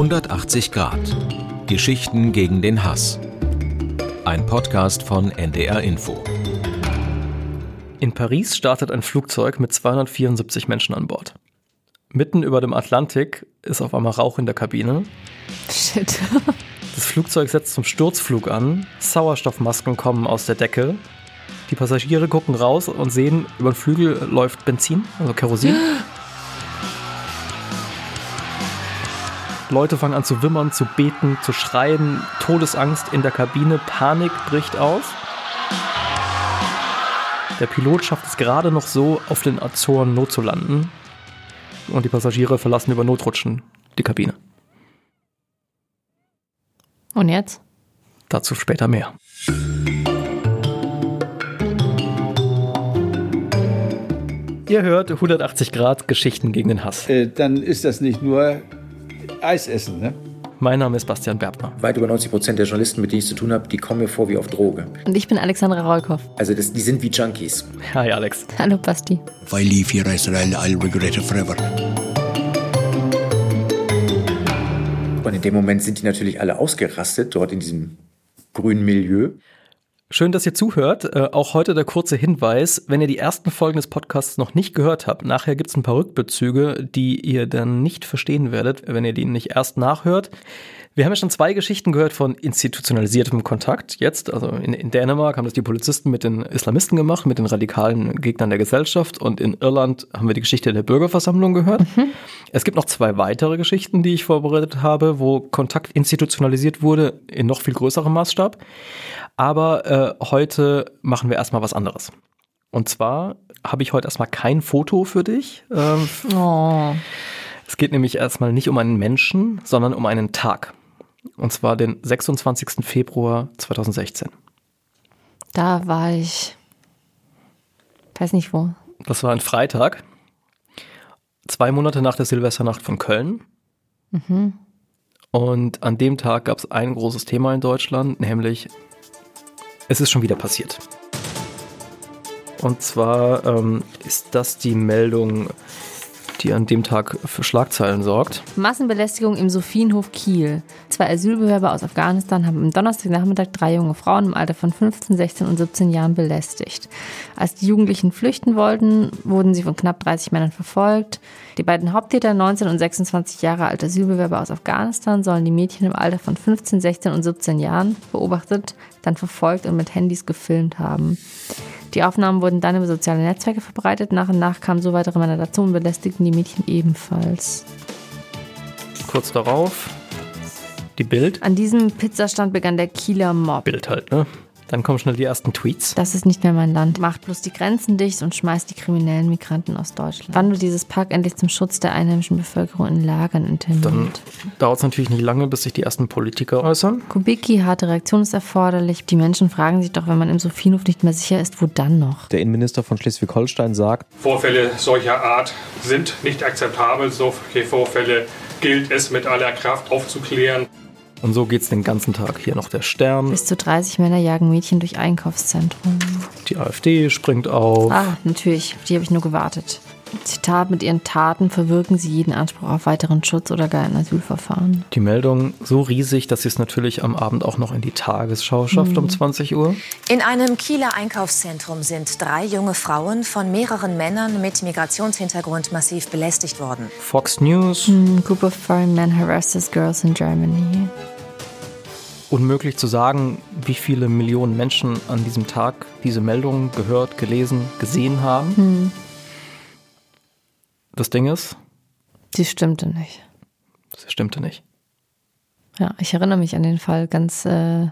180 Grad. Geschichten gegen den Hass. Ein Podcast von NDR Info. In Paris startet ein Flugzeug mit 274 Menschen an Bord. Mitten über dem Atlantik ist auf einmal Rauch in der Kabine. Shit. Das Flugzeug setzt zum Sturzflug an. Sauerstoffmasken kommen aus der Decke. Die Passagiere gucken raus und sehen, über den Flügel läuft Benzin, also Kerosin. Leute fangen an zu wimmern, zu beten, zu schreien, Todesangst in der Kabine, Panik bricht aus. Der Pilot schafft es gerade noch so, auf den Azoren notzulanden. Und die Passagiere verlassen über Notrutschen die Kabine. Und jetzt? Dazu später mehr. Ihr hört 180 Grad Geschichten gegen den Hass. Äh, dann ist das nicht nur Eis essen, ne? Mein Name ist Bastian Berbner. Weit über 90 Prozent der Journalisten, mit denen ich zu tun habe, die kommen mir vor wie auf Droge. Und ich bin Alexandra Rolkow. Also das, die sind wie Junkies. Hi Alex. Hallo Basti. If I leave here, Israel, I'll regret it forever. Und in dem Moment sind die natürlich alle ausgerastet, dort in diesem grünen Milieu. Schön, dass ihr zuhört. Äh, auch heute der kurze Hinweis, wenn ihr die ersten Folgen des Podcasts noch nicht gehört habt, nachher gibt's ein paar Rückbezüge, die ihr dann nicht verstehen werdet, wenn ihr die nicht erst nachhört. Wir haben ja schon zwei Geschichten gehört von institutionalisiertem Kontakt. Jetzt, also in, in, Dänemark haben das die Polizisten mit den Islamisten gemacht, mit den radikalen Gegnern der Gesellschaft. Und in Irland haben wir die Geschichte der Bürgerversammlung gehört. Mhm. Es gibt noch zwei weitere Geschichten, die ich vorbereitet habe, wo Kontakt institutionalisiert wurde in noch viel größerem Maßstab. Aber äh, heute machen wir erstmal was anderes. Und zwar habe ich heute erstmal kein Foto für dich. Ähm, oh. Es geht nämlich erstmal nicht um einen Menschen, sondern um einen Tag. Und zwar den 26. Februar 2016. Da war ich. Weiß nicht wo. Das war ein Freitag. Zwei Monate nach der Silvesternacht von Köln. Mhm. Und an dem Tag gab es ein großes Thema in Deutschland, nämlich es ist schon wieder passiert. Und zwar ähm, ist das die Meldung die an dem Tag für Schlagzeilen sorgt. Massenbelästigung im Sophienhof Kiel. Zwei Asylbewerber aus Afghanistan haben am Donnerstagnachmittag drei junge Frauen im Alter von 15, 16 und 17 Jahren belästigt. Als die Jugendlichen flüchten wollten, wurden sie von knapp 30 Männern verfolgt. Die beiden Haupttäter, 19 und 26 Jahre alte Asylbewerber aus Afghanistan, sollen die Mädchen im Alter von 15, 16 und 17 Jahren beobachtet, dann verfolgt und mit Handys gefilmt haben. Die Aufnahmen wurden dann über soziale Netzwerke verbreitet. Nach und nach kamen so weitere Männer dazu und belästigten die Mädchen ebenfalls. Kurz darauf die Bild. An diesem Pizzastand begann der Kieler Mob. Bild halt, ne? Dann kommen schnell die ersten Tweets. Das ist nicht mehr mein Land. Macht bloß die Grenzen dicht und schmeißt die kriminellen Migranten aus Deutschland. Wann wird dieses Park endlich zum Schutz der einheimischen Bevölkerung in Lagern interniert? Dann dauert es natürlich nicht lange, bis sich die ersten Politiker äußern. Kubicki, harte Reaktion ist erforderlich. Die Menschen fragen sich doch, wenn man im Sophienhof nicht mehr sicher ist, wo dann noch? Der Innenminister von Schleswig-Holstein sagt, Vorfälle solcher Art sind nicht akzeptabel. Solche Vorfälle gilt es mit aller Kraft aufzuklären. Und so geht's den ganzen Tag. Hier noch der Stern. Bis zu 30 Männer jagen Mädchen durch Einkaufszentrum. Die AfD springt auf. Ah, natürlich. Auf die habe ich nur gewartet. Zitat, mit ihren Taten verwirken sie jeden Anspruch auf weiteren Schutz oder gar ein Asylverfahren. Die Meldung so riesig, dass sie es natürlich am Abend auch noch in die Tagesschau schafft mhm. um 20 Uhr. In einem Kieler Einkaufszentrum sind drei junge Frauen von mehreren Männern mit Migrationshintergrund massiv belästigt worden. Fox News. Mhm, group of foreign men harasses girls in Germany. Unmöglich zu sagen, wie viele Millionen Menschen an diesem Tag diese Meldung gehört, gelesen, gesehen haben. Mhm. Das Ding ist? Sie stimmte nicht. Sie stimmte nicht. Ja, ich erinnere mich an den Fall ganz äh,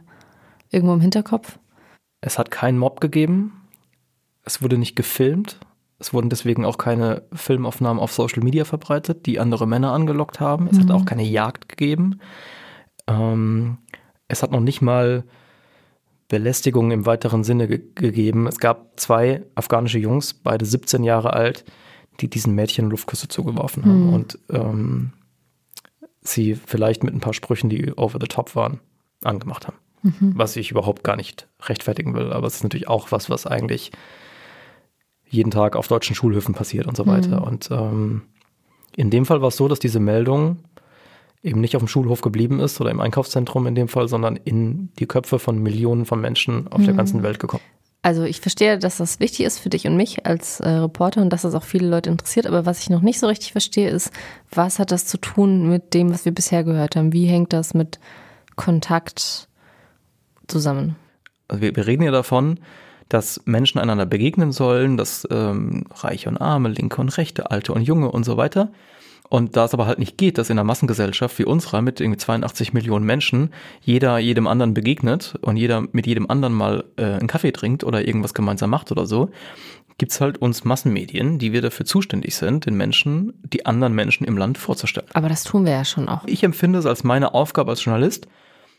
irgendwo im Hinterkopf. Es hat keinen Mob gegeben. Es wurde nicht gefilmt. Es wurden deswegen auch keine Filmaufnahmen auf Social Media verbreitet, die andere Männer angelockt haben. Es mhm. hat auch keine Jagd gegeben. Ähm, es hat noch nicht mal Belästigung im weiteren Sinne ge gegeben. Es gab zwei afghanische Jungs, beide 17 Jahre alt, die diesen Mädchen Luftküsse zugeworfen haben mhm. und ähm, sie vielleicht mit ein paar Sprüchen, die over the top waren, angemacht haben. Mhm. Was ich überhaupt gar nicht rechtfertigen will. Aber es ist natürlich auch was, was eigentlich jeden Tag auf deutschen Schulhöfen passiert und so weiter. Mhm. Und ähm, in dem Fall war es so, dass diese Meldung eben nicht auf dem Schulhof geblieben ist oder im Einkaufszentrum in dem Fall, sondern in die Köpfe von Millionen von Menschen auf der ganzen Welt gekommen. Also ich verstehe, dass das wichtig ist für dich und mich als äh, Reporter und dass das auch viele Leute interessiert. Aber was ich noch nicht so richtig verstehe, ist, was hat das zu tun mit dem, was wir bisher gehört haben? Wie hängt das mit Kontakt zusammen? Also wir, wir reden ja davon, dass Menschen einander begegnen sollen, dass ähm, Reiche und Arme, Linke und Rechte, Alte und Junge und so weiter. Und da es aber halt nicht geht, dass in einer Massengesellschaft wie unserer mit irgendwie 82 Millionen Menschen jeder jedem anderen begegnet und jeder mit jedem anderen mal äh, einen Kaffee trinkt oder irgendwas gemeinsam macht oder so, gibt's halt uns Massenmedien, die wir dafür zuständig sind, den Menschen, die anderen Menschen im Land vorzustellen. Aber das tun wir ja schon auch. Ich empfinde es als meine Aufgabe als Journalist,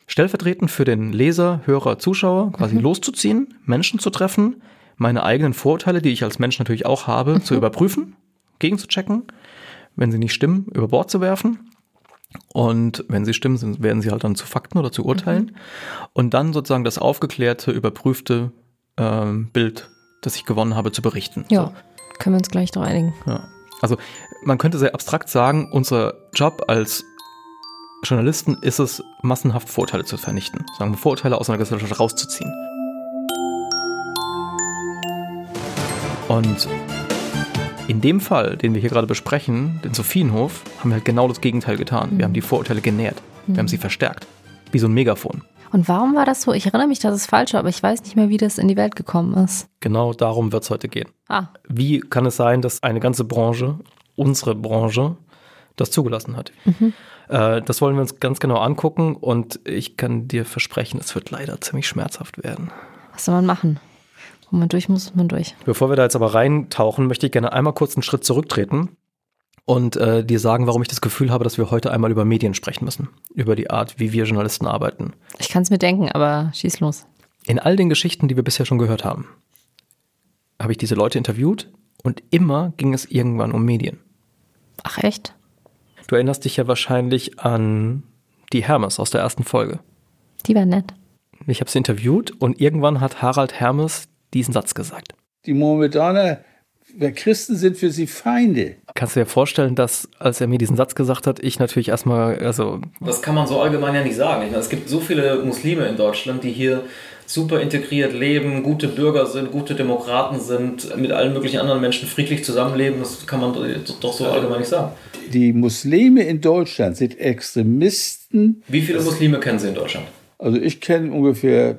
stellvertretend für den Leser, Hörer, Zuschauer quasi loszuziehen, Menschen zu treffen, meine eigenen Vorurteile, die ich als Mensch natürlich auch habe, zu überprüfen, gegenzuchecken, wenn sie nicht stimmen, über Bord zu werfen. Und wenn sie stimmen, sind, werden sie halt dann zu Fakten oder zu Urteilen. Und dann sozusagen das aufgeklärte, überprüfte ähm, Bild, das ich gewonnen habe, zu berichten. Ja, können wir uns gleich drauf einigen. Ja. Also man könnte sehr abstrakt sagen, unser Job als Journalisten ist es, massenhaft Vorurteile zu vernichten. Sagen wir, Vorurteile aus einer Gesellschaft rauszuziehen. Und in dem Fall, den wir hier gerade besprechen, den Sophienhof, haben wir halt genau das Gegenteil getan. Wir haben die Vorurteile genährt. Wir haben sie verstärkt. Wie so ein Megafon. Und warum war das so? Ich erinnere mich, dass es falsch war, aber ich weiß nicht mehr, wie das in die Welt gekommen ist. Genau darum wird es heute gehen. Ah, Wie kann es sein, dass eine ganze Branche, unsere Branche, das zugelassen hat? Äh, das wollen wir uns ganz genau angucken und ich kann dir versprechen, es wird leider ziemlich schmerzhaft werden. was soll man machen? Wo man durch muss, muss man durch. Bevor wir da jetzt aber reintauchen, möchte ich gerne einmal kurz einen Schritt zurücktreten und äh, dir sagen, warum ich das Gefühl habe, dass wir heute einmal über Medien sprechen müssen. Über die Art, wie wir Journalisten arbeiten. Ich kann es mir denken, aber schieß los. In all den Geschichten, die wir bisher schon gehört haben, habe ich diese Leute interviewt und immer ging es irgendwann um Medien. Ach echt? Du erinnerst dich ja wahrscheinlich an die Hermes aus der ersten Folge. Die war nett. Ich habe sie interviewt und irgendwann hat Harald Hermes diesen Satz gesagt. Die Mohammedaner, wer Christen sind für sie Feinde. Kannst du dir vorstellen, dass, als er mir diesen Satz gesagt hat, ich natürlich erstmal, also Das kann man so allgemein ja nicht sagen. Ich meine, es gibt so viele Muslime in Deutschland, die hier super integriert leben, gute Bürger sind, gute Demokraten sind, mit allen möglichen anderen Menschen friedlich zusammenleben. Das kann man doch so allgemein nicht sagen. Die Muslime in Deutschland sind Extremisten. Wie viele Muslime kennen Sie in Deutschland? Also ich kenne ungefähr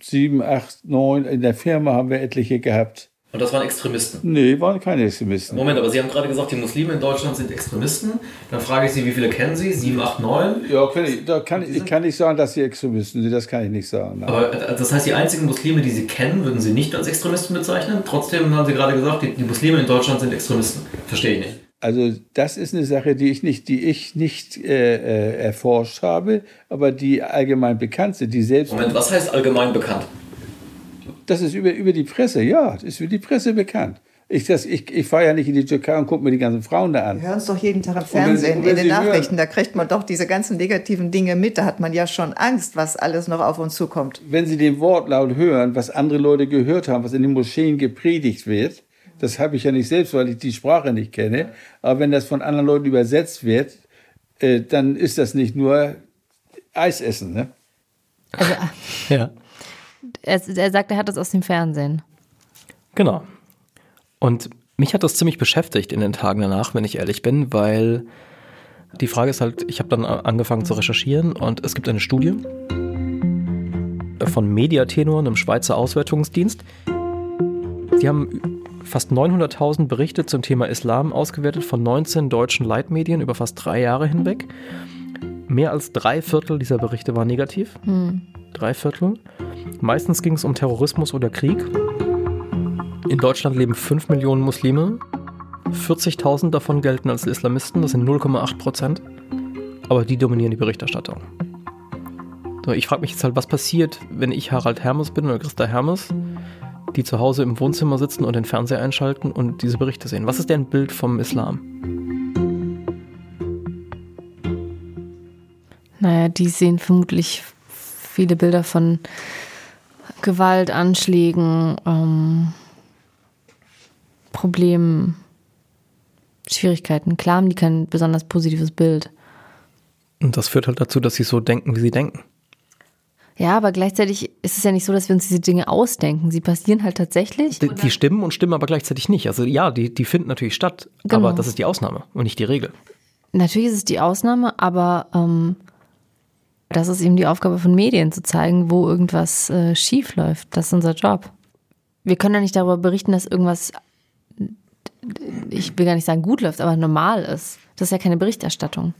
sieben, acht, neun. In der Firma haben wir etliche gehabt. Und das waren Extremisten. Nee, waren keine Extremisten. Moment, aber Sie haben gerade gesagt, die Muslime in Deutschland sind Extremisten. Dann frage ich Sie, wie viele kennen Sie? Sieben, acht, neun? Ja, kann ich, da kann, ich ich kann nicht sagen, dass sie Extremisten sind. Das kann ich nicht sagen. Nein. Aber äh, das heißt, die einzigen Muslime, die Sie kennen, würden Sie nicht als Extremisten bezeichnen? Trotzdem haben Sie gerade gesagt, die, die Muslime in Deutschland sind Extremisten. Verstehe ich nicht. Also das ist eine Sache, die ich nicht, die ich nicht äh, äh, erforscht habe, aber die allgemein bekannt sind, die selbst. Moment, was heißt allgemein bekannt? Das ist über, über die Presse, ja, das ist über die Presse bekannt. Ich, das- ich, ich fahre ja nicht in die Türkei und gucke mir die ganzen Frauen da an. Wir hören es doch jeden Tag im Fernsehen, wenn in den Nachrichten. Da kriegt man doch diese ganzen negativen Dinge mit. Da hat man ja schon Angst, was alles noch auf uns zukommt. Wenn Sie den Wortlaut hören, was andere Leute gehört haben, was in den Moscheen gepredigt wird, das habe ich ja nicht selbst, weil ich die Sprache nicht kenne, aber wenn das von anderen Leuten übersetzt wird, äh, dann ist das nicht nur Eis essen. Ne? Also, ja, er, er sagt, er hat das aus dem Fernsehen. genau. Und mich hat das ziemlich beschäftigt in den Tagen danach, wenn ich ehrlich bin, weil die Frage ist halt, ich habe dann angefangen zu recherchieren und es gibt eine Studie von Mediatenor, einem Schweizer Auswertungsdienst. Die haben fast 900.000 Berichte zum Thema Islam ausgewertet von 19 deutschen Leitmedien über fast drei Jahre hinweg. Mehr als drei Viertel dieser Berichte waren negativ. Drei Viertel. Meistens ging es um Terrorismus oder Krieg. In Deutschland leben 5 Millionen Muslime. 40.000 davon gelten als Islamisten, das sind 0,8 Prozent. Aber die dominieren die Berichterstattung. So, ich frage mich jetzt halt, was passiert, wenn ich Harald Hermes bin oder Christa Hermes, die zu Hause im Wohnzimmer sitzen und den Fernseher einschalten und diese Berichte sehen. Was ist deren Bild vom Islam? Naja, die sehen vermutlich viele Bilder von Gewalt, Anschlägen, ähm, Problemen, Schwierigkeiten. Klar haben die kein besonders positives Bild. Und das führt halt dazu, dass sie so denken, wie sie denken. Ja, aber gleichzeitig ist es ja nicht so, dass wir uns diese Dinge ausdenken. Sie passieren halt tatsächlich. Die, die stimmen und stimmen aber gleichzeitig nicht. Also ja, die, die finden natürlich statt, Genau. aber das ist die Ausnahme und nicht die Regel. Natürlich ist es die Ausnahme, aber ähm, das ist eben die Aufgabe von Medien, zu zeigen, wo irgendwas äh, schief läuft. Das ist unser Job. Wir können ja nicht darüber berichten, dass irgendwas, ich will gar nicht sagen gut läuft, aber normal ist. Das ist ja keine Berichterstattung.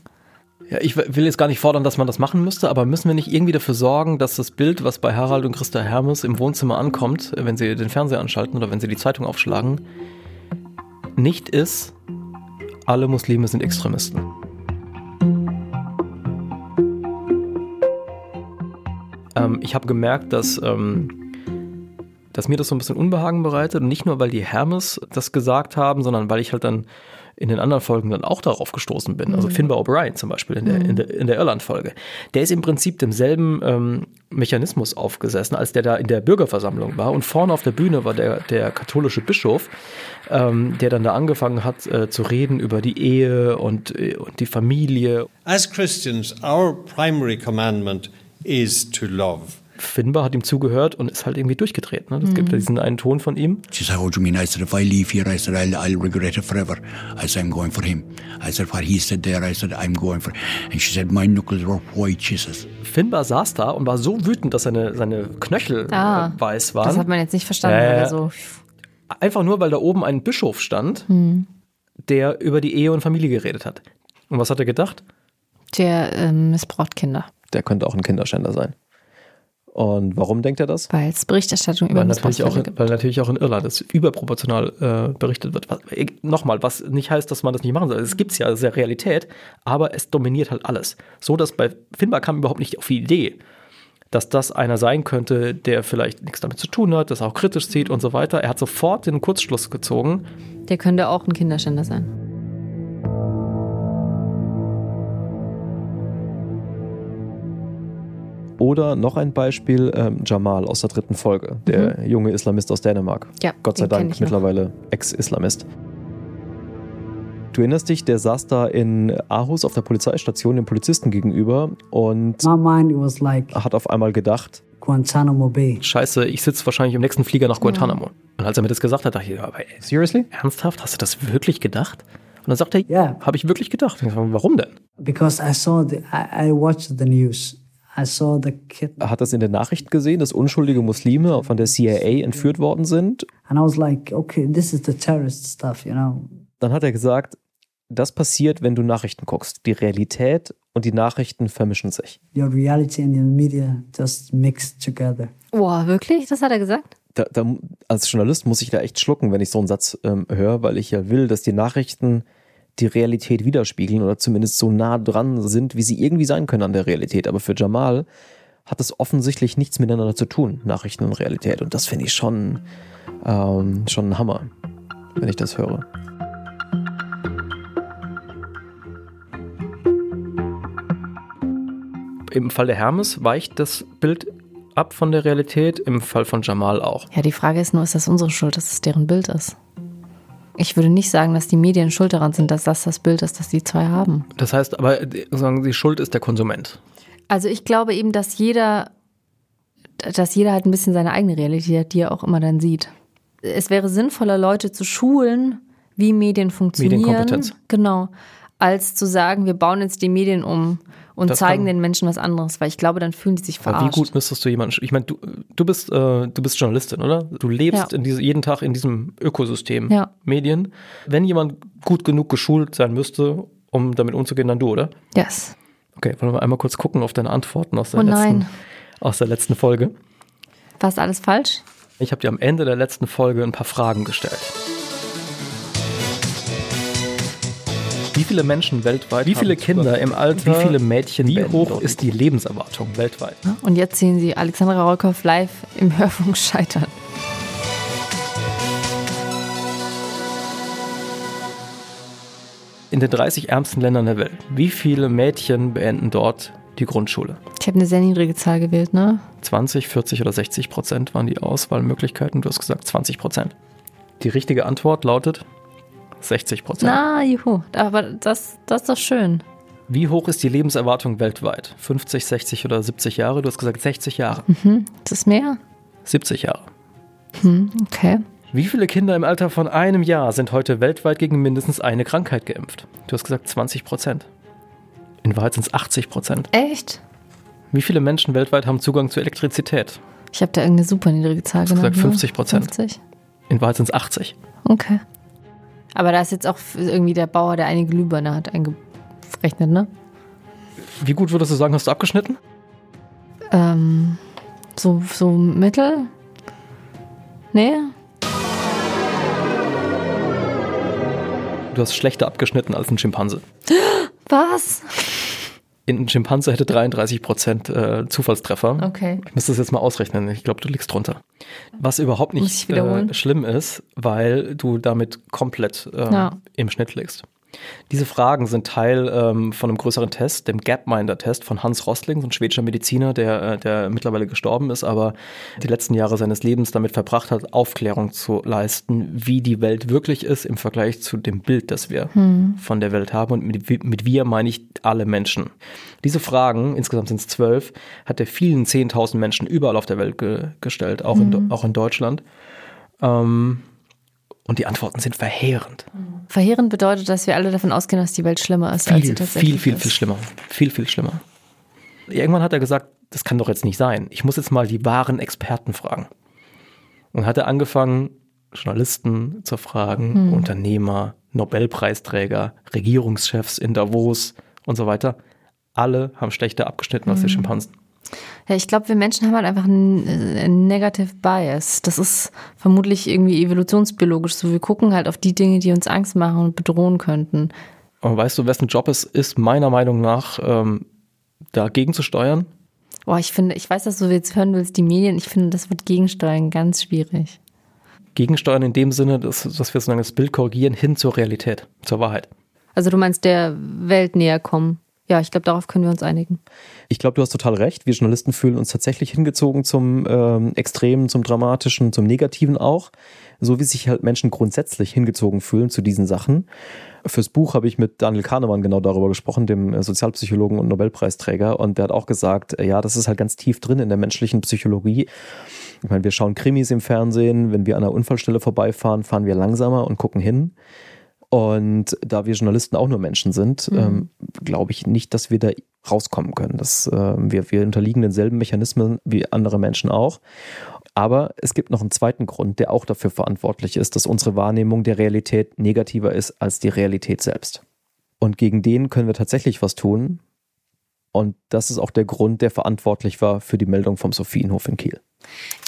Ja, ich will jetzt gar nicht fordern, dass man das machen müsste, aber müssen wir nicht irgendwie dafür sorgen, dass das Bild, was bei Harald und Christa Hermes im Wohnzimmer ankommt, wenn sie den Fernseher anschalten oder wenn sie die Zeitung aufschlagen, nicht ist, alle Muslime sind Extremisten. Ähm, ich habe gemerkt, dass, ähm, dass mir das so ein bisschen Unbehagen bereitet und nicht nur, weil die Hermes das gesagt haben, sondern weil ich halt dann in den anderen Folgen dann auch darauf gestoßen bin. Also Mhm. Finbar O'Brien zum Beispiel in der, in der, in der Irland-Folge. Der ist im Prinzip demselben ähm, Mechanismus aufgesessen, als der da in der Bürgerversammlung war. Und vorne auf der Bühne war der, der katholische Bischof, ähm, der dann da angefangen hat äh, zu reden über die Ehe und, äh, und die Familie. As Christians, our primary commandment is to love. Finbar hat ihm zugehört und ist halt irgendwie durchgedreht. Ne? Das gibt ja diesen einen Ton von ihm. She said, What do you mean? I said, If I leave here, I said, I'll, I'll regret it forever. I said, I'm going for him. I said, What he said there, I said, I'm going for And she said, My knuckles were white, she says. Finbar saß da und war so wütend, dass seine, seine Knöchel Ah, äh, weiß waren. Das hat man jetzt nicht verstanden. Er so, Einfach nur, weil da oben ein Bischof stand, hm. der über die Ehe und Familie geredet hat. Und was hat er gedacht? Der ähm, missbraucht Kinder. Der könnte auch ein Kinderschänder sein. Und warum denkt er das? Weil es Berichterstattung über Weil natürlich, auch, in- gibt. weil natürlich auch in Irland es überproportional äh, berichtet wird. Was, äh, Nochmal, was nicht heißt, dass man das nicht machen soll. Es gibt es ja, das ist ja Realität, aber es dominiert halt alles. So, dass bei Finbar kam überhaupt nicht auf die Idee, dass das einer sein könnte, der vielleicht nichts damit zu tun hat, das auch kritisch sieht und so weiter. Er hat sofort den Kurzschluss gezogen. Der könnte auch ein Kinderschänder sein. Oder noch ein Beispiel, ähm, Jamal aus der dritten Folge, der junge Islamist aus Dänemark. Ja, Gott sei Dank mittlerweile Ex-Islamist. Du erinnerst dich, der saß da in Aarhus auf der Polizeistation dem Polizisten gegenüber und My mind was like hat auf einmal gedacht, Guantanamo Bay. Scheiße, ich sitze wahrscheinlich im nächsten Flieger nach Guantanamo. Und als er mir das gesagt hat, dachte ich, aber ey, seriously? Ernsthaft? Hast du das wirklich gedacht? Und dann sagt er, Ja. habe ich wirklich gedacht. Und ich sag, Warum denn? Because I saw the, I, I watched the news. I saw the kid, er hat das in den Nachrichten gesehen, dass unschuldige Muslime von der CIA entführt worden sind. and I was like, okay, this is the terrorist stuff, you know. Dann hat er gesagt, das passiert, wenn du Nachrichten guckst. Die Realität und die Nachrichten vermischen sich. Your reality and your media just mixed together. Boah, wirklich? Das hat er gesagt? Da, da, als Journalist muss ich da echt schlucken, wenn ich so einen Satz ähm, höre, weil ich ja will, dass die Nachrichten die Realität widerspiegeln oder zumindest so nah dran sind, wie sie irgendwie sein können an der Realität. Aber für Jamal hat es offensichtlich nichts miteinander zu tun, Nachrichten und Realität. Und das finde ich schon, ähm, schon ein Hammer, wenn ich das höre. Im Fall der Hermes weicht das Bild ab von der Realität, im Fall von Jamal auch. Ja, die Frage ist nur, ist das unsere Schuld, dass es deren Bild ist? Ich würde nicht sagen, dass die Medien schuld daran sind, dass das das Bild ist, das die zwei haben. Das heißt aber, sagen die Schuld ist der Konsument. Also ich glaube eben, dass jeder, dass jeder halt ein bisschen seine eigene Realität hat, die er auch immer dann sieht. Es wäre sinnvoller, Leute zu schulen, wie Medien funktionieren. Medienkompetenz. Genau. Als zu sagen, wir bauen jetzt die Medien um und Das zeigen kann- den Menschen was anderes, weil ich glaube, dann fühlen die sich Aber verarscht. wie gut müsstest du jemanden, ich meine, du, du bist, äh, du bist Journalistin, oder? Du lebst Ja. in diese, jeden Tag in diesem Ökosystem Ja. Medien. Wenn jemand gut genug geschult sein müsste, um damit umzugehen, dann du, oder? Yes. Okay, wollen wir einmal kurz gucken auf deine Antworten aus der, Oh letzten, aus der letzten Folge. War es alles falsch? Ich habe dir am Ende der letzten Folge ein paar Fragen gestellt. Wie viele Menschen weltweit? Wie viele haben Kinder im Alter? Wie viele Mädchen? Wie hoch ist die Lebenserwartung weltweit? Und jetzt sehen Sie Alexandra Rollkoff live im Hörfunk scheitern. In den 30 ärmsten Ländern der Welt. Wie viele Mädchen beenden dort die Grundschule? Ich habe eine sehr niedrige Zahl gewählt, ne? 20, 40 oder 60 Prozent waren die Auswahlmöglichkeiten. Du hast gesagt 20 Prozent. Die richtige Antwort lautet 60 Prozent. Na, juhu. Aber das, das ist doch schön. Wie hoch ist die Lebenserwartung weltweit? 50, 60 oder 70 Jahre? Du hast gesagt 60 Jahre. Mhm. Ist das mehr? 70 Jahre. Hm, okay. Wie viele Kinder im Alter von einem Jahr sind heute weltweit gegen mindestens eine Krankheit geimpft? Du hast gesagt 20 Prozent. In Wahrheit sind es 80 Prozent. Echt? Wie viele Menschen weltweit haben Zugang zu Elektrizität? Ich habe da irgendeine super niedrige Zahl Du hast genannt. gesagt 50 Prozent. 50? In Wahrheit sind es 80. Okay. Aber da ist jetzt auch irgendwie der Bauer, der eine Glühbirne hat, eingerechnet, ne? Wie gut würdest du sagen, hast du abgeschnitten? Ähm, so, so mittel? Nee? Du hast schlechter abgeschnitten als ein Schimpanse. Was? Ein Schimpanse hätte 33 Prozent äh, Zufallstreffer. Okay. Ich muss das jetzt mal ausrechnen. Ich glaube, du liegst drunter. Was überhaupt nicht äh, schlimm ist, weil du damit komplett äh, Ja. im Schnitt liegst. Diese Fragen sind Teil ähm, von einem größeren Test, dem Gapminder-Test von Hans Rosling, so ein schwedischer Mediziner, der, äh, der mittlerweile gestorben ist, aber die letzten Jahre seines Lebens damit verbracht hat, Aufklärung zu leisten, wie die Welt wirklich ist im Vergleich zu dem Bild, das wir Hm. von der Welt haben. Und mit, mit wir meine ich alle Menschen. Diese Fragen, insgesamt sind es zwölf, hat er vielen 10.000 Menschen überall auf der Welt ge gestellt, auch, in, Mhm. auch in Deutschland. Ähm, und die Antworten sind verheerend. Verheerend bedeutet, dass wir alle davon ausgehen, dass die Welt schlimmer ist, als sie Viel, tatsächlich viel, viel, ist. viel schlimmer. Viel, viel schlimmer. Irgendwann hat er gesagt, das kann doch jetzt nicht sein. Ich muss jetzt mal die wahren Experten fragen. Und hat er angefangen, Journalisten zu fragen, Hm. Unternehmer, Nobelpreisträger, Regierungschefs in Davos und so weiter. Alle haben schlechter abgeschnitten als die Hm. Schimpansen. Ja, ich glaube, wir Menschen haben halt einfach einen, äh, einen Negative Bias. Das ist vermutlich irgendwie evolutionsbiologisch so. Wir gucken halt auf die Dinge, die uns Angst machen und bedrohen könnten. Und weißt du, wessen Job es ist, meiner Meinung nach, ähm, dagegen zu steuern? Boah, ich finde, ich weiß, dass du jetzt hören willst, die Medien, ich finde, das wird gegensteuern ganz schwierig. Gegensteuern in dem Sinne, dass, dass wir sozusagen das Bild korrigieren hin zur Realität, zur Wahrheit. Also du meinst der Welt näher kommen. Ja, ich glaube, darauf können wir uns einigen. Ich glaube, du hast total recht. Wir Journalisten fühlen uns tatsächlich hingezogen zum ähm, Extremen, zum Dramatischen, zum Negativen auch. So wie sich halt Menschen grundsätzlich hingezogen fühlen zu diesen Sachen. Fürs Buch habe ich mit Daniel Kahnemann genau darüber gesprochen, dem äh, Sozialpsychologen und Nobelpreisträger. Und der hat auch gesagt, äh, ja, das ist halt ganz tief drin in der menschlichen Psychologie. Ich meine, wir schauen Krimis im Fernsehen. Wenn wir an einer Unfallstelle vorbeifahren, fahren wir langsamer und gucken hin. Und da wir Journalisten auch nur Menschen sind, Mhm. ähm, glaube ich nicht, dass wir da rauskommen können. Das, ähm, wir, wir unterliegen denselben Mechanismen wie andere Menschen auch. Aber es gibt noch einen zweiten Grund, der auch dafür verantwortlich ist, dass unsere Wahrnehmung der Realität negativer ist als die Realität selbst. Und gegen den können wir tatsächlich was tun. Und das ist auch der Grund, der verantwortlich war für die Meldung vom Sophienhof in Kiel.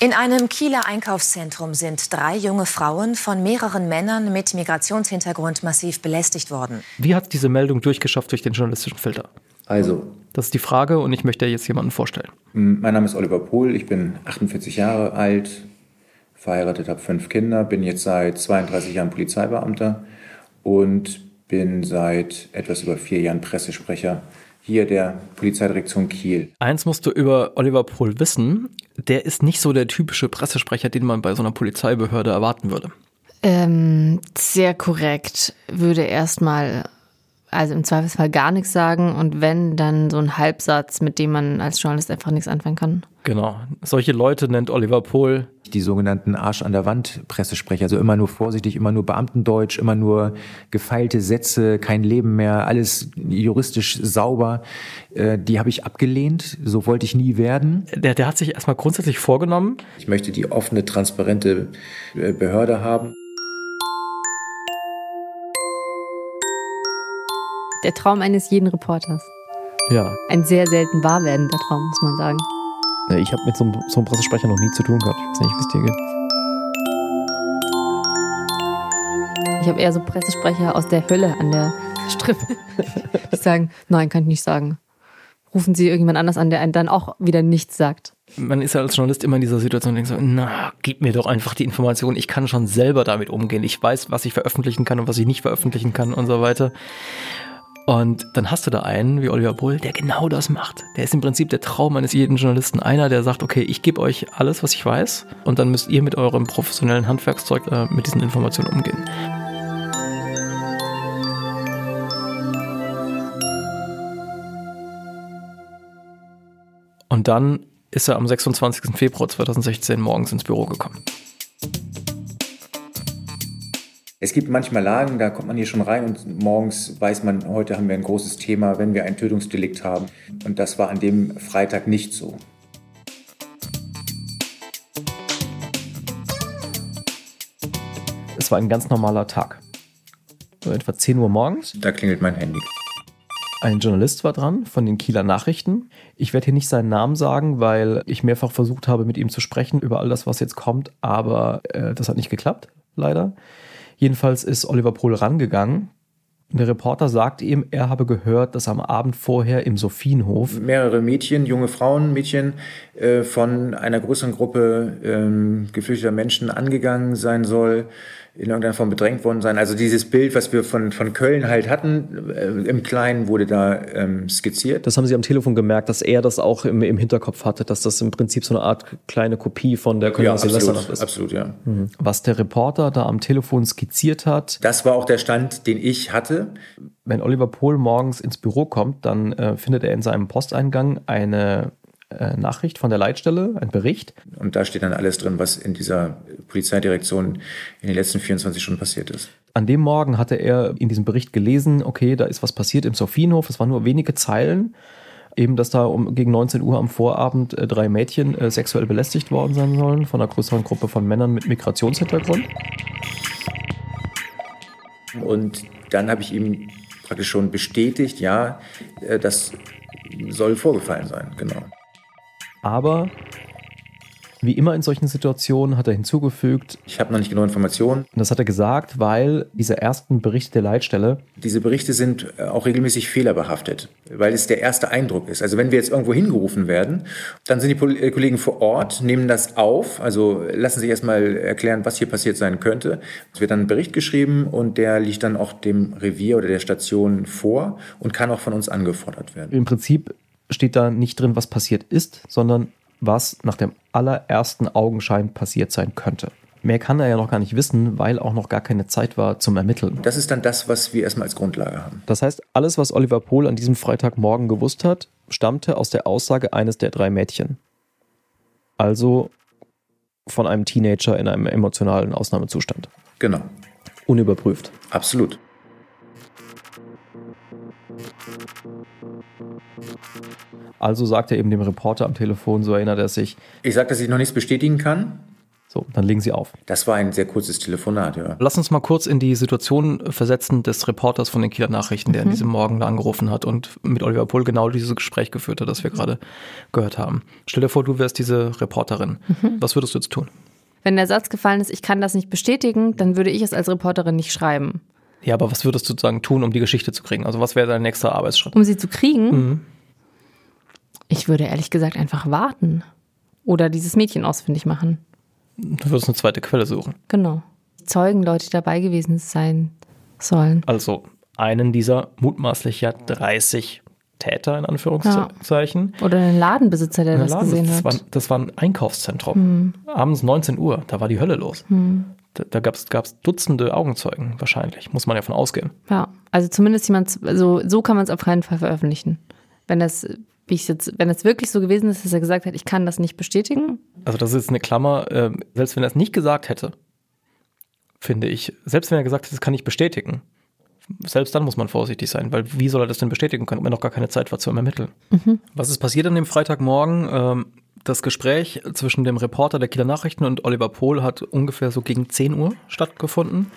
In einem Kieler Einkaufszentrum sind drei junge Frauen von mehreren Männern mit Migrationshintergrund massiv belästigt worden. Wie hat diese Meldung durchgeschafft durch den journalistischen Filter? Also, Das ist die Frage und ich möchte jetzt jemanden vorstellen. mein Name ist Oliver Pohl, ich bin 48 Jahre alt, verheiratet, habe fünf Kinder, bin jetzt seit 32 Jahren Polizeibeamter und bin seit etwas über vier Jahren Pressesprecher hier der Polizeidirektion Kiel. Eins musst du über Oliver Pohl wissen, der ist nicht so der typische Pressesprecher, den man bei so einer Polizeibehörde erwarten würde. Ähm, sehr korrekt. Würde erstmal, also im Zweifelsfall gar nichts sagen und wenn, dann so ein Halbsatz, mit dem man als Journalist einfach nichts anfangen kann. Genau. Solche Leute nennt Oliver Pohl Die sogenannten Arsch an der Wand Pressesprecher, also immer nur vorsichtig, immer nur Beamtendeutsch, immer nur gefeilte Sätze, kein Leben mehr, alles juristisch sauber. Äh, die habe ich abgelehnt, so wollte ich nie werden. Der, der hat sich erstmal grundsätzlich vorgenommen, Ich möchte die offene, transparente äh, Behörde haben. Der Traum eines jeden Reporters. Ja. Ein sehr selten wahr werdender Traum, muss man sagen. Ich habe mit so einem, so einem Pressesprecher noch nie zu tun gehabt. Ich weiß nicht, wie es dir geht. Ich habe eher so Pressesprecher aus der Hölle an der Strippe, die sagen, nein, kann ich nicht sagen. Rufen Sie irgendjemand anders an, der einen dann auch wieder nichts sagt. man ist ja als Journalist immer in dieser Situation und denkt so, na, gib mir doch einfach die Information, ich kann schon selber damit umgehen. Ich weiß, was ich veröffentlichen kann und was ich nicht veröffentlichen kann und so weiter. Und dann hast du da einen wie Oliver Bull, der genau das macht. Der ist im Prinzip der Traum eines jeden Journalisten. Einer, der sagt, okay, ich gebe euch alles, was ich weiß. Und dann müsst ihr mit eurem professionellen Handwerkszeug äh, mit diesen Informationen umgehen. Und dann ist er am 26. Februar 2016 morgens ins Büro gekommen. Es gibt manchmal Lagen, da kommt man hier schon rein und morgens weiß man, heute haben wir ein großes Thema, wenn wir ein Tötungsdelikt haben. Und das war an dem Freitag nicht so. Es war ein ganz normaler Tag. So etwa 10 Uhr morgens. Da klingelt mein Handy. Ein Journalist war dran von den Kieler Nachrichten. Ich werde hier nicht seinen Namen sagen, weil ich mehrfach versucht habe, mit ihm zu sprechen über all das, was jetzt kommt, aber äh, das hat nicht geklappt, leider. Jedenfalls ist Oliver Pohl rangegangen. Der Reporter sagt ihm, er habe gehört, dass am Abend vorher im Sophienhof mehrere Mädchen, junge Frauen, Mädchen äh, von einer größeren Gruppe ähm, geflüchteter Menschen angegangen sein soll in irgendeiner Form bedrängt worden sein. Also dieses Bild, was wir von, von Köln halt hatten, äh, im Kleinen wurde da ähm, skizziert. Das haben Sie am Telefon gemerkt, dass er das auch im, im Hinterkopf hatte, dass das im Prinzip so eine Art kleine Kopie von der Kölner ja, Silvesternacht ist. Absolut, ja. Mhm. Was der Reporter da am Telefon skizziert hat. Das war auch der Stand, den ich hatte. Wenn Oliver Pohl morgens ins Büro kommt, dann äh, findet er in seinem Posteingang eine Nachricht von der Leitstelle, ein Bericht. Und da steht dann alles drin, was in dieser Polizeidirektion in den letzten 24 Stunden passiert ist. An dem Morgen hatte er in diesem Bericht gelesen, okay, da ist was passiert im Sophienhof, es waren nur wenige Zeilen. Eben, dass da um, gegen 19 Uhr am Vorabend äh, drei Mädchen äh, sexuell belästigt worden sein sollen von einer größeren Gruppe von Männern mit Migrationshintergrund. Und dann habe ich ihm praktisch schon bestätigt, ja, äh, das soll vorgefallen sein, genau. Aber wie immer in solchen Situationen hat er hinzugefügt, ich habe noch nicht genaue Informationen. Und das hat er gesagt, weil diese ersten Berichte der Leitstelle. Diese Berichte sind äh, auch regelmäßig fehlerbehaftet, weil es der erste Eindruck ist. Also wenn wir jetzt irgendwo hingerufen werden, dann sind die äh, Kollegen vor Ort, nehmen das auf, also lassen sich erstmal erklären, was hier passiert sein könnte. Es wird dann ein Bericht geschrieben und der liegt dann auch dem Revier oder der Station vor und kann auch von uns angefordert werden. Im Prinzip steht da nicht drin, was passiert ist, sondern was nach dem allerersten Augenschein passiert sein könnte. Mehr kann er ja noch gar nicht wissen, weil auch noch gar keine Zeit war zum Ermitteln. Das ist dann das, was wir erstmal als Grundlage haben. Das heißt, alles, was Oliver Pohl an diesem Freitagmorgen gewusst hat, stammte aus der Aussage eines der drei Mädchen. Also von einem Teenager in einem emotionalen Ausnahmezustand. Genau. Unüberprüft. Absolut. Also sagt er eben dem Reporter am Telefon, so erinnert er sich. Ich sage, dass ich noch nichts bestätigen kann. So, dann legen Sie auf. Das war ein sehr kurzes Telefonat, ja. Lass uns mal kurz in die Situation versetzen des Reporters von den Kieler Nachrichten, der mhm. an diesem Morgen da angerufen hat und mit Oliver Pohl genau dieses Gespräch geführt hat, das wir gerade gehört haben. Stell dir vor, du wärst diese Reporterin. Mhm. Was würdest du jetzt tun? Wenn der Satz gefallen ist, ich kann das nicht bestätigen, dann würde ich es als Reporterin nicht schreiben. Ja, aber was würdest du sozusagen tun, um die Geschichte zu kriegen? Also was wäre dein nächster Arbeitsschritt? Um sie zu kriegen? Mhm. Ich würde ehrlich gesagt einfach warten. Oder dieses Mädchen ausfindig machen. Du würdest eine zweite Quelle suchen. Genau. Zeugen, Leute, die dabei gewesen sein sollen. Also einen dieser mutmaßlich ja 30 Täter in Anführungszeichen. Ja. Oder einen Ladenbesitzer, der das Laden, gesehen das hat. War, das war ein Einkaufszentrum. Hm. Abends 19 Uhr, da war die Hölle los. Hm. Da, da gab es Dutzende Augenzeugen wahrscheinlich, muss man ja von ausgehen. Ja, also zumindest jemand, also so kann man es auf keinen Fall veröffentlichen. Wenn das wie ich jetzt, wenn es wirklich so gewesen ist, dass er gesagt hat, ich kann das nicht bestätigen. Also das ist eine Klammer, äh, selbst wenn er es nicht gesagt hätte, finde ich, selbst wenn er gesagt hätte, das kann ich bestätigen, selbst dann muss man vorsichtig sein, weil wie soll er das denn bestätigen können, wenn noch gar keine Zeit war zu ermitteln? Mhm. Was ist passiert an dem Freitagmorgen? Ähm, das Gespräch zwischen dem Reporter der Kieler Nachrichten und Oliver Pohl hat ungefähr so gegen 10 Uhr stattgefunden.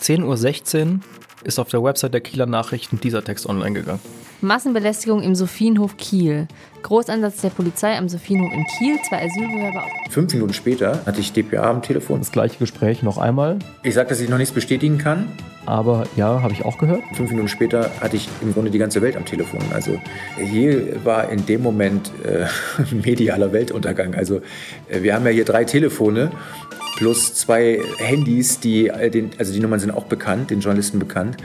10.16 Uhr ist auf der Website der Kieler Nachrichten dieser Text online gegangen. Massenbelästigung im Sophienhof Kiel. Großansatz der Polizei am Sophienhof in Kiel, zwei Asylbewerber. Fünf Minuten später hatte ich DPA am Telefon. Das gleiche Gespräch noch einmal. Ich sage, dass ich noch nichts bestätigen kann. Aber ja, habe ich auch gehört. Fünf Minuten später hatte ich im Grunde die ganze Welt am Telefon. Also hier war in dem Moment äh, medialer Weltuntergang. Also äh, wir haben ja hier drei Telefone plus zwei Handys, die, äh, den, also die Nummern sind auch bekannt, den Journalisten bekannt.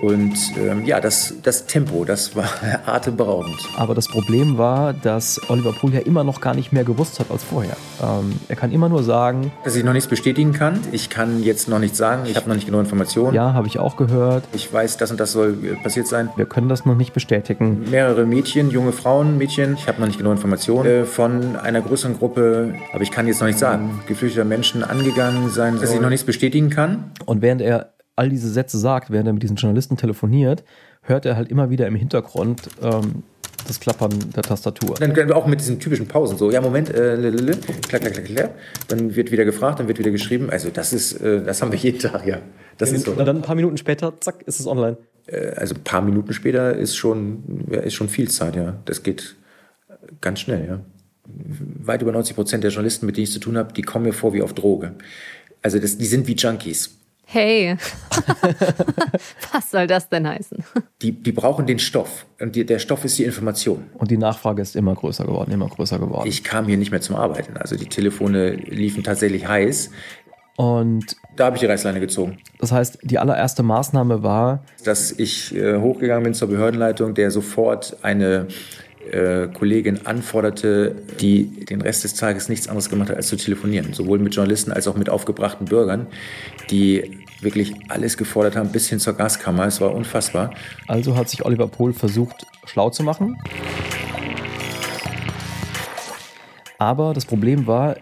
Und ähm, ja, das, das Tempo, das war atemberaubend. Aber das Problem war, dass Oliver Pohl ja immer noch gar nicht mehr gewusst hat als vorher. Ähm, er kann immer nur sagen, dass ich noch nichts bestätigen kann. Ich kann jetzt noch nichts sagen. Ich habe noch nicht genug Informationen. Ja, habe ich auch gehört. Ich weiß, das und das soll äh, passiert sein. Wir können das noch nicht bestätigen. Mehrere Mädchen, junge Frauen, Mädchen. Ich habe noch nicht genug Informationen äh, von einer größeren Gruppe, aber ich kann jetzt noch nicht sagen. Geflüchteter Menschen angegangen sein, dass ich noch nichts bestätigen kann. Und während er all diese Sätze sagt, während er mit diesen Journalisten telefoniert, hört er halt immer wieder im Hintergrund ähm, das Klappern der Tastatur. Dann auch mit diesen typischen Pausen so, ja Moment, äh, lelele, klack, klack, klack, klack, dann wird wieder gefragt, dann wird wieder geschrieben. Also das ist, äh, das haben wir jeden Tag, ja. Das ist so. Und dann ein paar Minuten später, zack, ist es online. Äh, also ein paar Minuten später ist schon, ja, ist schon viel Zeit, ja. Das geht ganz schnell, ja. Weit über 90 Prozent der Journalisten, mit denen ich zu tun habe, die kommen mir vor wie auf Droge. Also das, die sind wie Junkies. Hey, was soll das denn heißen? Die, die brauchen den Stoff. Und die, der Stoff ist die Information. Und die Nachfrage ist immer größer geworden, immer größer geworden. Ich kam hier nicht mehr zum Arbeiten. Also die Telefone liefen tatsächlich heiß. Und da habe ich die Reißleine gezogen. Das heißt, die allererste Maßnahme war, dass ich äh, hochgegangen bin zur Behördenleitung, der sofort eine äh, Kollegin anforderte, die den Rest des Tages nichts anderes gemacht hat, als zu telefonieren. Sowohl mit Journalisten als auch mit aufgebrachten Bürgern, die wirklich alles gefordert haben, bis hin zur Gaskammer. Es war unfassbar. Also hat sich Oliver Pohl versucht, schlau zu machen. Aber das Problem war,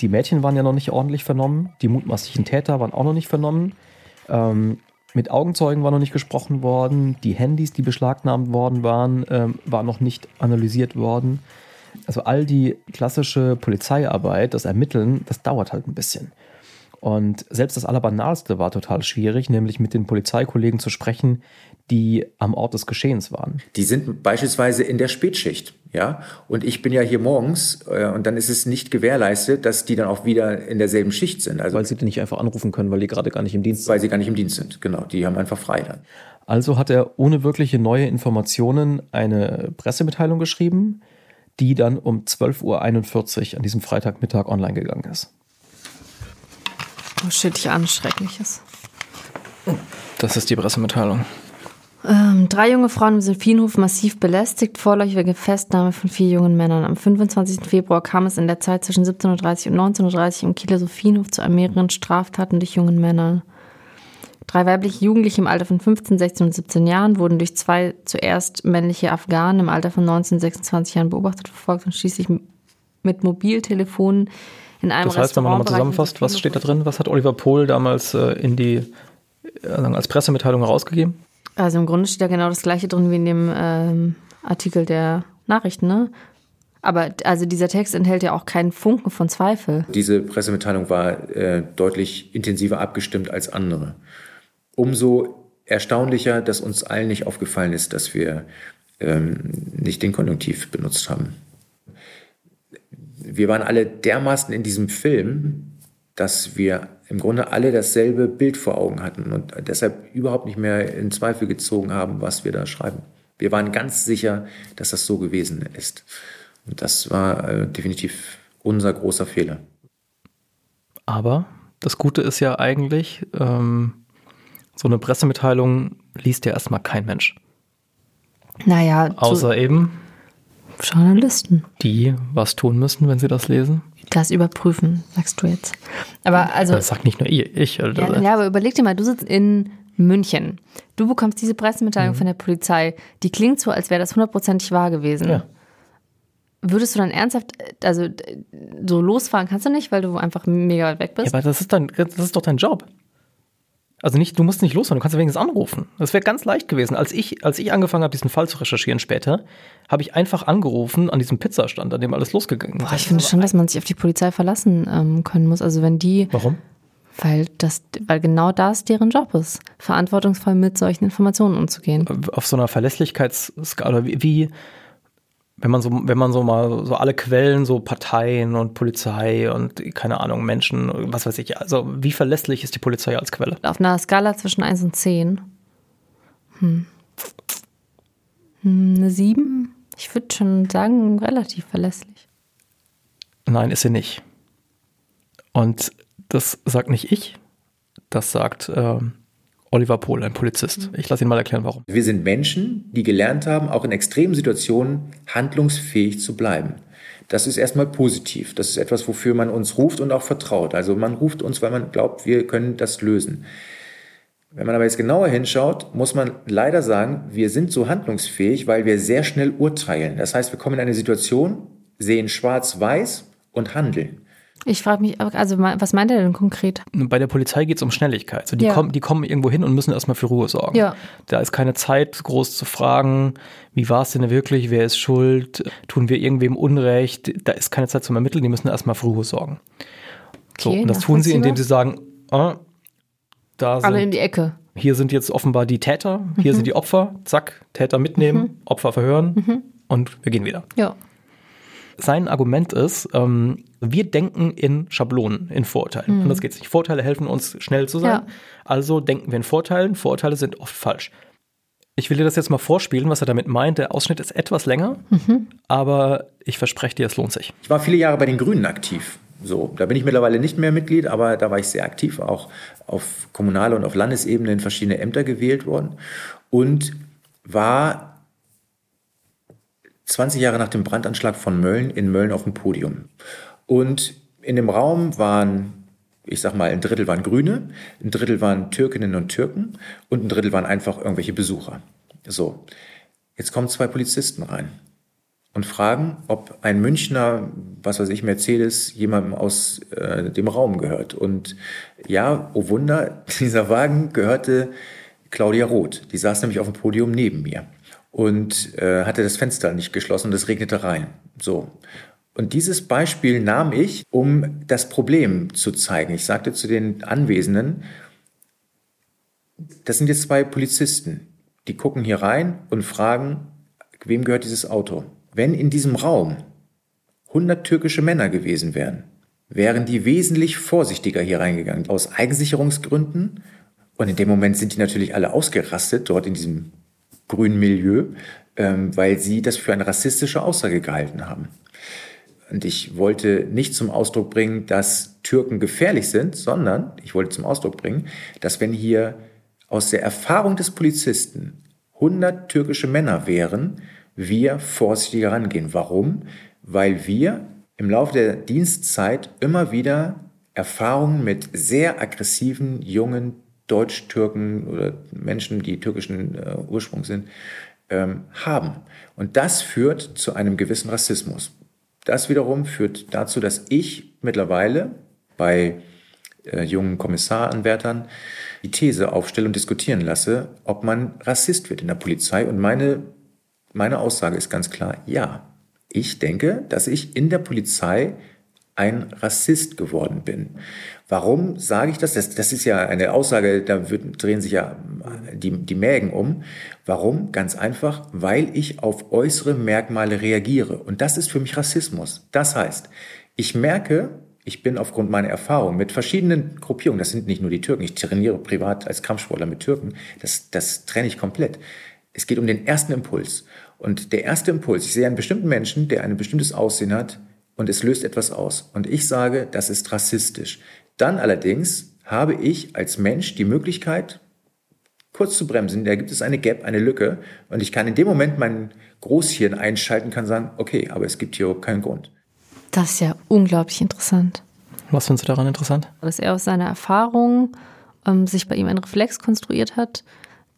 die Mädchen waren ja noch nicht ordentlich vernommen, die mutmaßlichen Täter waren auch noch nicht vernommen. Ähm, mit Augenzeugen war noch nicht gesprochen worden, die Handys, die beschlagnahmt worden waren, ähm, waren noch nicht analysiert worden. Also all die klassische Polizeiarbeit, das Ermitteln, das dauert halt ein bisschen. Und selbst das Allerbanalste war total schwierig, nämlich mit den Polizeikollegen zu sprechen, die am Ort des Geschehens waren. Die sind beispielsweise in der Spätschicht, ja. Und ich bin ja hier morgens äh, und dann ist es nicht gewährleistet, dass die dann auch wieder in derselben Schicht sind. Also, weil sie die nicht einfach anrufen können, weil die gerade gar nicht im Dienst sind. Weil sie gar nicht im Dienst sind, genau. Die haben einfach frei dann. Also hat er ohne wirkliche neue Informationen eine Pressemitteilung geschrieben, die dann um 12.41 Uhr an diesem Freitagmittag online gegangen ist. Oh shit, ich ahne Schreckliches. Das ist die Pressemitteilung. Ähm, drei junge Frauen im Sophienhof massiv belästigt, vorläufige Festnahme von vier jungen Männern. Am 25. Februar kam es in der Zeit zwischen 17.30 und 19.30 im Kieler Sophienhof zu mehreren Straftaten durch jungen Männer. Drei weibliche Jugendliche im Alter von 15, 16 und 17 Jahren wurden durch zwei zuerst männliche Afghanen im Alter von 19 und 26 Jahren beobachtet, verfolgt und schließlich mit Mobiltelefonen in einem Das heißt, wenn man nochmal zusammenfasst, was steht da drin? Was hat Oliver Pohl damals äh, in die, äh, als Pressemitteilung herausgegeben? Also im Grunde steht da genau das gleiche drin wie in dem ähm, Artikel der Nachrichten, ne? Aber also dieser Text enthält ja auch keinen Funken von Zweifel. Diese Pressemitteilung war äh, deutlich intensiver abgestimmt als andere. Umso erstaunlicher, dass uns allen nicht aufgefallen ist, dass wir ähm, nicht den Konjunktiv benutzt haben. Wir waren alle dermaßen in diesem Film, dass wir im Grunde alle dasselbe Bild vor Augen hatten und deshalb überhaupt nicht mehr in Zweifel gezogen haben, was wir da schreiben. Wir waren ganz sicher, dass das so gewesen ist. Und das war äh, definitiv unser großer Fehler. Aber das Gute ist ja eigentlich, ähm, so eine Pressemitteilung liest ja erstmal kein Mensch. Naja, außer eben Journalisten. Die was tun müssen, wenn sie das lesen. Das überprüfen, sagst du jetzt. Aber also. Das sagt nicht nur ich. ich also ja, ja, aber überleg dir mal, du sitzt in München. Du bekommst diese Pressemitteilung mhm. von der Polizei. Die klingt so, als wäre das hundertprozentig wahr gewesen. Ja. Würdest du dann ernsthaft, also so losfahren kannst du nicht, weil du einfach mega weit weg bist? Ja, aber das ist, dein, das ist doch dein Job. Also nicht, du musst nicht losfahren, du kannst wenigstens anrufen. Das wäre ganz leicht gewesen. Als ich, als ich angefangen habe, diesen Fall zu recherchieren später, habe ich einfach angerufen an diesem Pizzastand, an dem alles losgegangen ist. Ich finde schon, dass man sich auf die Polizei verlassen ähm, können muss. Also wenn die. Warum? Weil das, weil genau das deren Job ist, verantwortungsvoll mit solchen Informationen umzugehen. Auf so einer Verlässlichkeitsskala, wie wenn man so, wenn man so mal so alle Quellen, so Parteien und Polizei und keine Ahnung, Menschen, was weiß ich, also wie verlässlich ist die Polizei als Quelle? Auf einer Skala zwischen 1 und 10. Hm. hm eine 7? Ich würde schon sagen, relativ verlässlich. Nein, ist sie nicht. Und das sagt nicht ich, das sagt äh, Oliver Pohl, ein Polizist. Ich lasse ihn mal erklären, warum. Wir sind Menschen, die gelernt haben, auch in extremen Situationen handlungsfähig zu bleiben. Das ist erstmal positiv. Das ist etwas, wofür man uns ruft und auch vertraut. Also man ruft uns, weil man glaubt, wir können das lösen. Wenn man aber jetzt genauer hinschaut, muss man leider sagen, wir sind so handlungsfähig, weil wir sehr schnell urteilen. Das heißt, wir kommen in eine Situation, sehen schwarz-weiß und handeln. Ich frage mich, also was meint er denn konkret? Bei der Polizei geht es um Schnelligkeit. Also die, Ja. kommen, die kommen irgendwo hin und müssen erstmal für Ruhe sorgen. Ja. Da ist keine Zeit, groß zu fragen, wie war es denn wirklich, wer ist schuld, tun wir irgendwem Unrecht. Da ist keine Zeit zum Ermitteln, die müssen erstmal für Ruhe sorgen. So, Okay, und das tun sie, indem sie sagen, ah, da Alle in sind, die Ecke. hier sind jetzt offenbar die Täter, hier Mhm. sind die Opfer, zack, Täter mitnehmen, Opfer verhören Mhm. und wir gehen wieder. Ja. Sein Argument ist, ähm, wir denken in Schablonen, in Vorurteilen. Mhm. Anders geht's nicht. Vorteile helfen uns, schnell zu sein. Ja. Also denken wir in Vorteilen. Vorurteile sind oft falsch. Ich will dir das jetzt mal vorspielen, was er damit meint. Der Ausschnitt ist etwas länger, Mhm. aber ich verspreche dir, es lohnt sich. Ich war viele Jahre bei den Grünen aktiv. So, da bin ich mittlerweile nicht mehr Mitglied, aber da war ich sehr aktiv, auch auf kommunaler und auf Landesebene in verschiedene Ämter gewählt worden und war 20 Jahre nach dem Brandanschlag von Mölln in Mölln auf dem Podium. Und in dem Raum waren, ich sag mal, ein Drittel waren Grüne, ein Drittel waren Türkinnen und Türken und ein Drittel waren einfach irgendwelche Besucher. So, jetzt kommen zwei Polizisten rein und fragen, ob ein Münchner, was weiß ich, Mercedes jemandem aus äh, dem Raum gehört. Und ja, oh Wunder, dieser Wagen gehörte Claudia Roth. Die saß nämlich auf dem Podium neben mir und äh, hatte das Fenster nicht geschlossen und es regnete rein. So. Und dieses Beispiel nahm ich, um das Problem zu zeigen. Ich sagte zu den Anwesenden, das sind jetzt zwei Polizisten, die gucken hier rein und fragen, wem gehört dieses Auto? Wenn in diesem Raum 100 türkische Männer gewesen wären, wären die wesentlich vorsichtiger hier reingegangen, aus Eigensicherungsgründen. Und in dem Moment sind die natürlich alle ausgerastet, dort in diesem grünen Milieu, ähm, weil sie das für eine rassistische Aussage gehalten haben. Und ich wollte nicht zum Ausdruck bringen, dass Türken gefährlich sind, sondern ich wollte zum Ausdruck bringen, dass wenn hier aus der Erfahrung des Polizisten 100 türkische Männer wären, wir vorsichtiger rangehen. Warum? Weil wir im Laufe der Dienstzeit immer wieder Erfahrungen mit sehr aggressiven jungen Deutsch-Türken oder Menschen, die türkischen äh, Ursprungs sind, ähm, haben. Und das führt zu einem gewissen Rassismus. Das wiederum führt dazu, dass ich mittlerweile bei äh, jungen Kommissaranwärtern die These aufstelle und diskutieren lasse, ob man Rassist wird in der Polizei. Und meine, meine Aussage ist ganz klar, ja. Ich denke, dass ich in der Polizei ein Rassist geworden bin. Warum sage ich das? das? Das ist ja eine Aussage, da wird, drehen sich ja die, die Mägen um. Warum? Ganz einfach, weil ich auf äußere Merkmale reagiere. Und das ist für mich Rassismus. Das heißt, ich merke, ich bin aufgrund meiner Erfahrung mit verschiedenen Gruppierungen, das sind nicht nur die Türken, ich trainiere privat als Kampfsportler mit Türken, das, das trenne ich komplett. Es geht um den ersten Impuls. Und der erste Impuls, ich sehe einen bestimmten Menschen, der ein bestimmtes Aussehen hat und es löst etwas aus. Und ich sage, das ist rassistisch. Dann allerdings habe ich als Mensch die Möglichkeit, kurz zu bremsen. Da gibt es eine Gap, eine Lücke. Und ich kann in dem Moment mein Großhirn einschalten, kann sagen, okay, aber es gibt hier keinen Grund. Das ist ja unglaublich interessant. Was findest du daran interessant? Dass er aus seiner Erfahrung ähm, sich bei ihm einen Reflex konstruiert hat,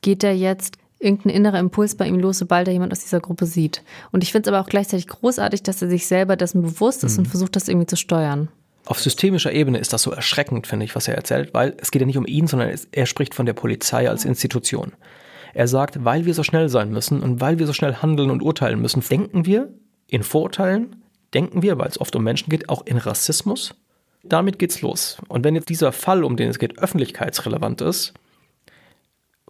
geht er jetzt irgendein innerer Impuls bei ihm los, sobald er jemand aus dieser Gruppe sieht. Und ich finde es aber auch gleichzeitig großartig, dass er sich selber dessen bewusst ist Mhm. und versucht, das irgendwie zu steuern. Auf systemischer Ebene ist das so erschreckend, finde ich, was er erzählt, weil es geht ja nicht um ihn, sondern er spricht von der Polizei als Institution. Er sagt, weil wir so schnell sein müssen und weil wir so schnell handeln und urteilen müssen, denken wir in Vorurteilen, denken wir, weil es oft um Menschen geht, auch in Rassismus. Damit geht's los. Und wenn jetzt dieser Fall, um den es geht, öffentlichkeitsrelevant ist,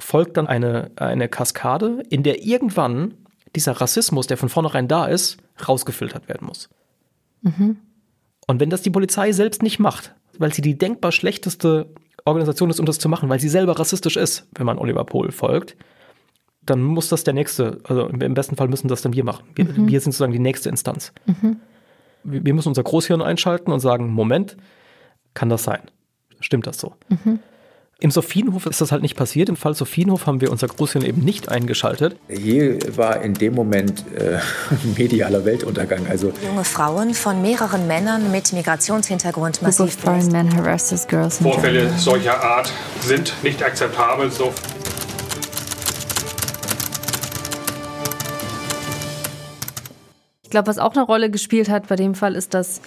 folgt dann eine, eine Kaskade, in der irgendwann dieser Rassismus, der von vornherein da ist, rausgefiltert werden muss. Mhm. Und wenn das die Polizei selbst nicht macht, weil sie die denkbar schlechteste Organisation ist, um das zu machen, weil sie selber rassistisch ist, wenn man Oliver Pohl folgt, dann muss das der nächste, also im besten Fall müssen das dann wir machen. Wir, Mhm. wir sind sozusagen die nächste Instanz. Mhm. Wir wir müssen unser Großhirn einschalten und sagen, Moment, kann das sein? Stimmt das so? Mhm. Im Sophienhof ist das halt nicht passiert. Im Fall Sophienhof haben wir unser Großhirn eben nicht eingeschaltet. Hier war in dem Moment äh, medialer Weltuntergang. Also Junge Frauen von mehreren Männern mit Migrationshintergrund massiv foreign men harasses girls Vorfälle solcher Art sind nicht akzeptabel. So Ich glaube, was auch eine Rolle gespielt hat bei dem Fall ist, dass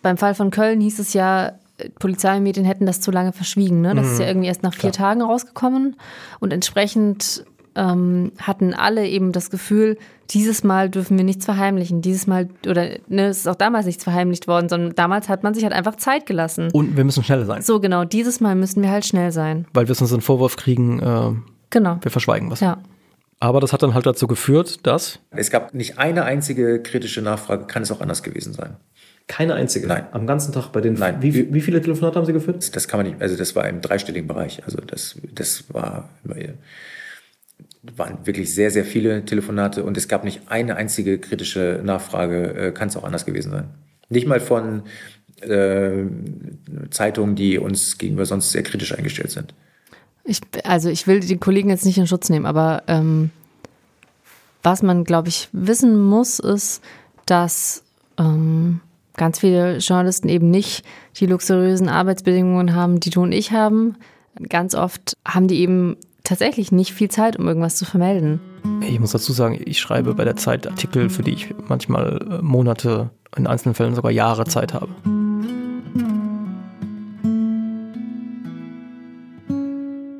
beim Fall von Köln hieß es ja, Polizei und Medien hätten das zu lange verschwiegen. Ne? Das ist ja irgendwie erst nach vier Tagen rausgekommen. Und entsprechend ähm, hatten alle eben das Gefühl, dieses Mal dürfen wir nichts verheimlichen. Dieses Mal, oder ne, es ist auch damals nichts verheimlicht worden, sondern damals hat man sich halt einfach Zeit gelassen. Und wir müssen schneller sein. So genau, dieses Mal müssen wir halt schnell sein. Weil wir sonst einen Vorwurf kriegen, äh, Genau. wir verschweigen was. Ja. Aber das hat dann halt dazu geführt, dass es gab nicht eine einzige kritische Nachfrage, kann es auch anders gewesen sein. Keine einzige. Nein. Am ganzen Tag bei den. Nein. Wie, wie viele Telefonate haben Sie geführt? Das kann man nicht, also das war im dreistelligen Bereich. Also das, das war, waren wirklich sehr, sehr viele Telefonate und es gab nicht eine einzige kritische Nachfrage, äh, kann es auch anders gewesen sein. Nicht mal von äh, Zeitungen, die uns gegenüber sonst sehr kritisch eingestellt sind. Ich, also ich will die Kollegen jetzt nicht in Schutz nehmen, aber ähm, was man, glaube ich, wissen muss, ist, dass ähm, ganz viele Journalisten eben nicht die luxuriösen Arbeitsbedingungen haben, die du und ich haben. Ganz oft haben die eben tatsächlich nicht viel Zeit, um irgendwas zu vermelden. Ich muss dazu sagen, ich schreibe bei der Zeit Artikel, für die ich manchmal äh, Monate, in einzelnen Fällen sogar Jahre Zeit habe.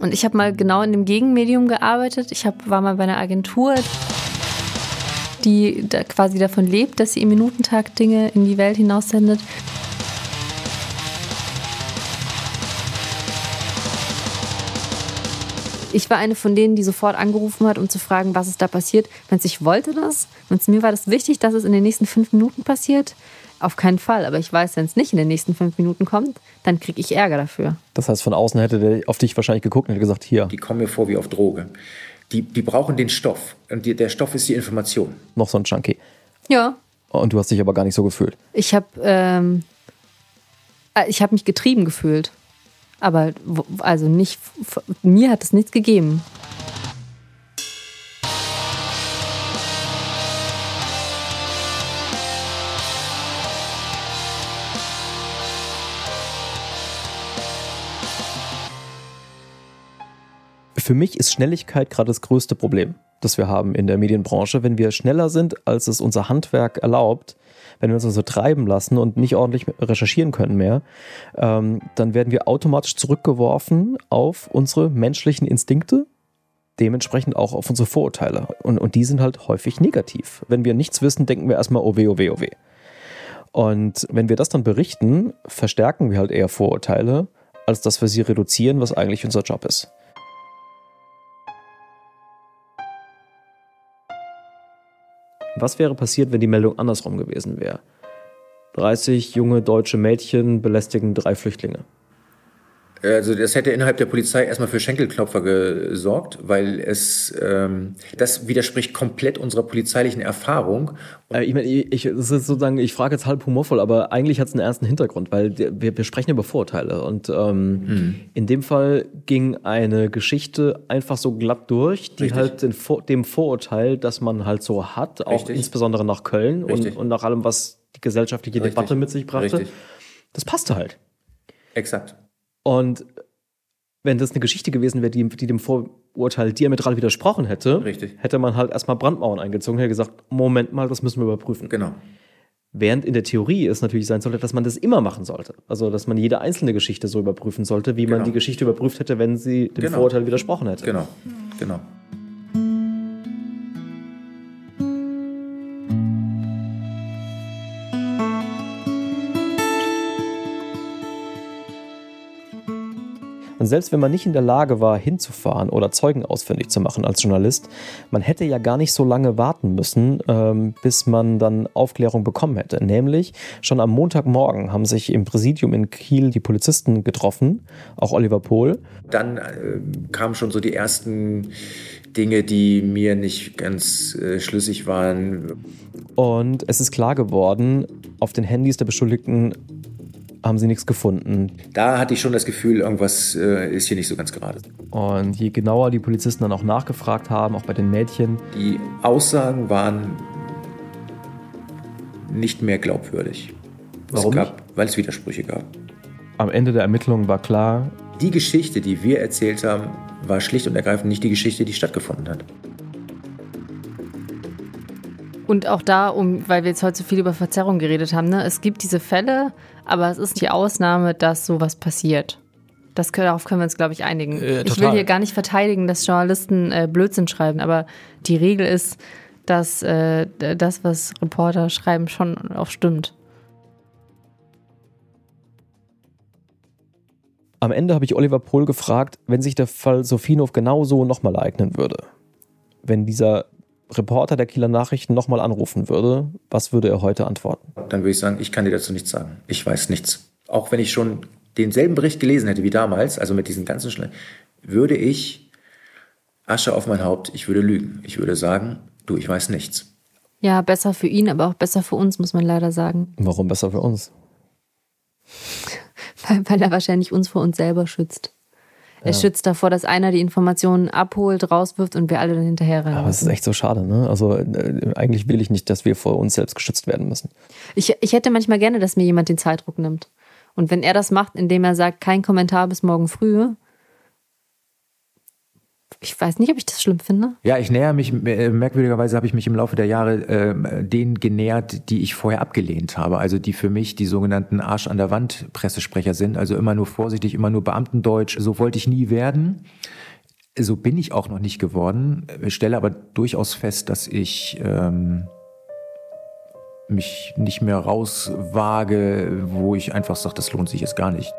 Und ich habe mal genau in dem Gegenmedium gearbeitet. Ich hab, war mal bei einer Agentur, die da quasi davon lebt, dass sie im Minutentag Dinge in die Welt hinaussendet. Ich war eine von denen, die sofort angerufen hat, um zu fragen, was ist da passiert. Wenn ich wollte das, und mir war das wichtig, dass es in den nächsten fünf Minuten passiert, auf keinen Fall. Aber ich weiß, wenn es nicht in den nächsten fünf Minuten kommt, dann kriege ich Ärger dafür. Das heißt, von außen hätte der auf dich wahrscheinlich geguckt und hätte gesagt, hier, Die kommen mir vor wie auf Droge. Die, die brauchen den Stoff. Und die, der Stoff ist die Information. noch so ein Junkie. Ja, Und du hast dich aber gar nicht so gefühlt. Ich habe ähm, äh, ich habe mich getrieben gefühlt. Aber also nicht mir hat es nichts gegeben. Für mich ist Schnelligkeit gerade das größte Problem, das wir haben in der Medienbranche. Wenn wir schneller sind, als es unser Handwerk erlaubt, wenn wir uns also treiben lassen und nicht ordentlich recherchieren können mehr, ähm, dann werden wir automatisch zurückgeworfen auf unsere menschlichen Instinkte, dementsprechend auch auf unsere Vorurteile. Und, und die sind halt häufig negativ. Wenn wir nichts wissen, denken wir erstmal, oh weh, oh weh, oh. Und wenn wir das dann berichten, verstärken wir halt eher Vorurteile, als dass wir sie reduzieren, was eigentlich unser Job ist. Was wäre passiert, wenn die Meldung andersrum gewesen wäre? 30 junge deutsche Mädchen belästigen drei Flüchtlinge. Also das hätte innerhalb der Polizei erstmal für Schenkelklopfer gesorgt, weil es ähm, das widerspricht komplett unserer polizeilichen Erfahrung. Äh, ich meine, ich, ich, sozusagen, ich frage jetzt halb humorvoll, aber eigentlich hat es einen ernsten Hintergrund, weil wir, wir sprechen über Vorurteile. Und ähm, in dem Fall ging eine Geschichte einfach so glatt durch, die Richtig. halt den, dem Vorurteil, das man halt so hat, auch Richtig. insbesondere nach Köln und, und nach allem, was die gesellschaftliche Richtig. Debatte mit sich brachte, das passte halt. Exakt. Und wenn das eine Geschichte gewesen wäre, die, die dem Vorurteil diametral widersprochen hätte, Richtig. hätte man halt erstmal Brandmauern eingezogen und hätte gesagt, Moment mal, das müssen wir überprüfen. Genau. Während in der Theorie es natürlich sein sollte, dass man das immer machen sollte. Also, dass man jede einzelne Geschichte so überprüfen sollte, wie man Genau. die Geschichte überprüft hätte, wenn sie dem Genau. Vorurteil widersprochen hätte. Genau. Genau. Selbst wenn man nicht in der Lage war, hinzufahren oder Zeugen ausfindig zu machen als Journalist, man hätte ja gar nicht so lange warten müssen, ähm, bis man dann Aufklärung bekommen hätte. Nämlich schon am Montagmorgen haben sich im Präsidium in Kiel die Polizisten getroffen, auch Oliver Pohl. Dann äh, kamen schon so die ersten Dinge, die mir nicht ganz äh, schlüssig waren. Und es ist klar geworden, auf den Handys der Beschuldigten haben sie nichts gefunden. Da hatte ich schon das Gefühl, irgendwas äh, ist hier nicht so ganz gerade. Und je genauer die Polizisten dann auch nachgefragt haben, auch bei den Mädchen. Die Aussagen waren nicht mehr glaubwürdig. Warum Es gab, weil es Widersprüche gab. Am Ende der Ermittlungen war klar, Die Geschichte, die wir erzählt haben, war schlicht und ergreifend nicht die Geschichte, die stattgefunden hat. Und auch da, um, weil wir jetzt heute so viel über Verzerrung geredet haben, ne, es gibt diese Fälle, aber es ist die Ausnahme, dass sowas passiert. Das, können- darauf können wir uns, glaube ich, einigen. Äh, ich will hier gar nicht verteidigen, dass Journalisten äh, Blödsinn schreiben, aber die Regel ist, dass äh, das, was Reporter schreiben, schon auch stimmt. am Ende habe ich Oliver Pohl gefragt, wenn sich der Fall Sophienhof genauso nochmal ereignen würde. Wenn dieser Reporter der Kieler Nachrichten nochmal anrufen würde, was würde er heute antworten? Dann würde ich sagen, ich kann dir dazu nichts sagen. Ich weiß nichts. Auch wenn ich schon denselben Bericht gelesen hätte wie damals, also mit diesen ganzen Schnell, würde ich Asche auf mein Haupt, ich würde lügen. Ich würde sagen, du, ich weiß nichts. Ja, besser für ihn, aber auch besser für uns, muss man leider sagen. Warum besser für uns? Weil, weil er wahrscheinlich uns vor uns selber schützt. Er Ja. schützt davor, dass einer die Informationen abholt, rauswirft und wir alle dann hinterher rennen. Aber es ist echt so schade, ne? Also äh, eigentlich will ich nicht, dass wir vor uns selbst geschützt werden müssen. Ich, ich hätte manchmal gerne, dass mir jemand den Zeitdruck nimmt. Und wenn er das macht, indem er sagt, kein Kommentar bis morgen früh, ich weiß nicht, ob ich das schlimm finde. Ja, ich näher mich, äh, merkwürdigerweise habe ich mich im Laufe der Jahre äh, denen genähert, die ich vorher abgelehnt habe. Also die für mich die sogenannten Arsch an der Wand Pressesprecher sind. Also immer nur vorsichtig, immer nur Beamtendeutsch. So wollte ich nie werden. So bin ich auch noch nicht geworden. Ich stelle aber durchaus fest, dass ich ähm, mich nicht mehr rauswage, wo ich einfach sage, das lohnt sich jetzt gar nicht.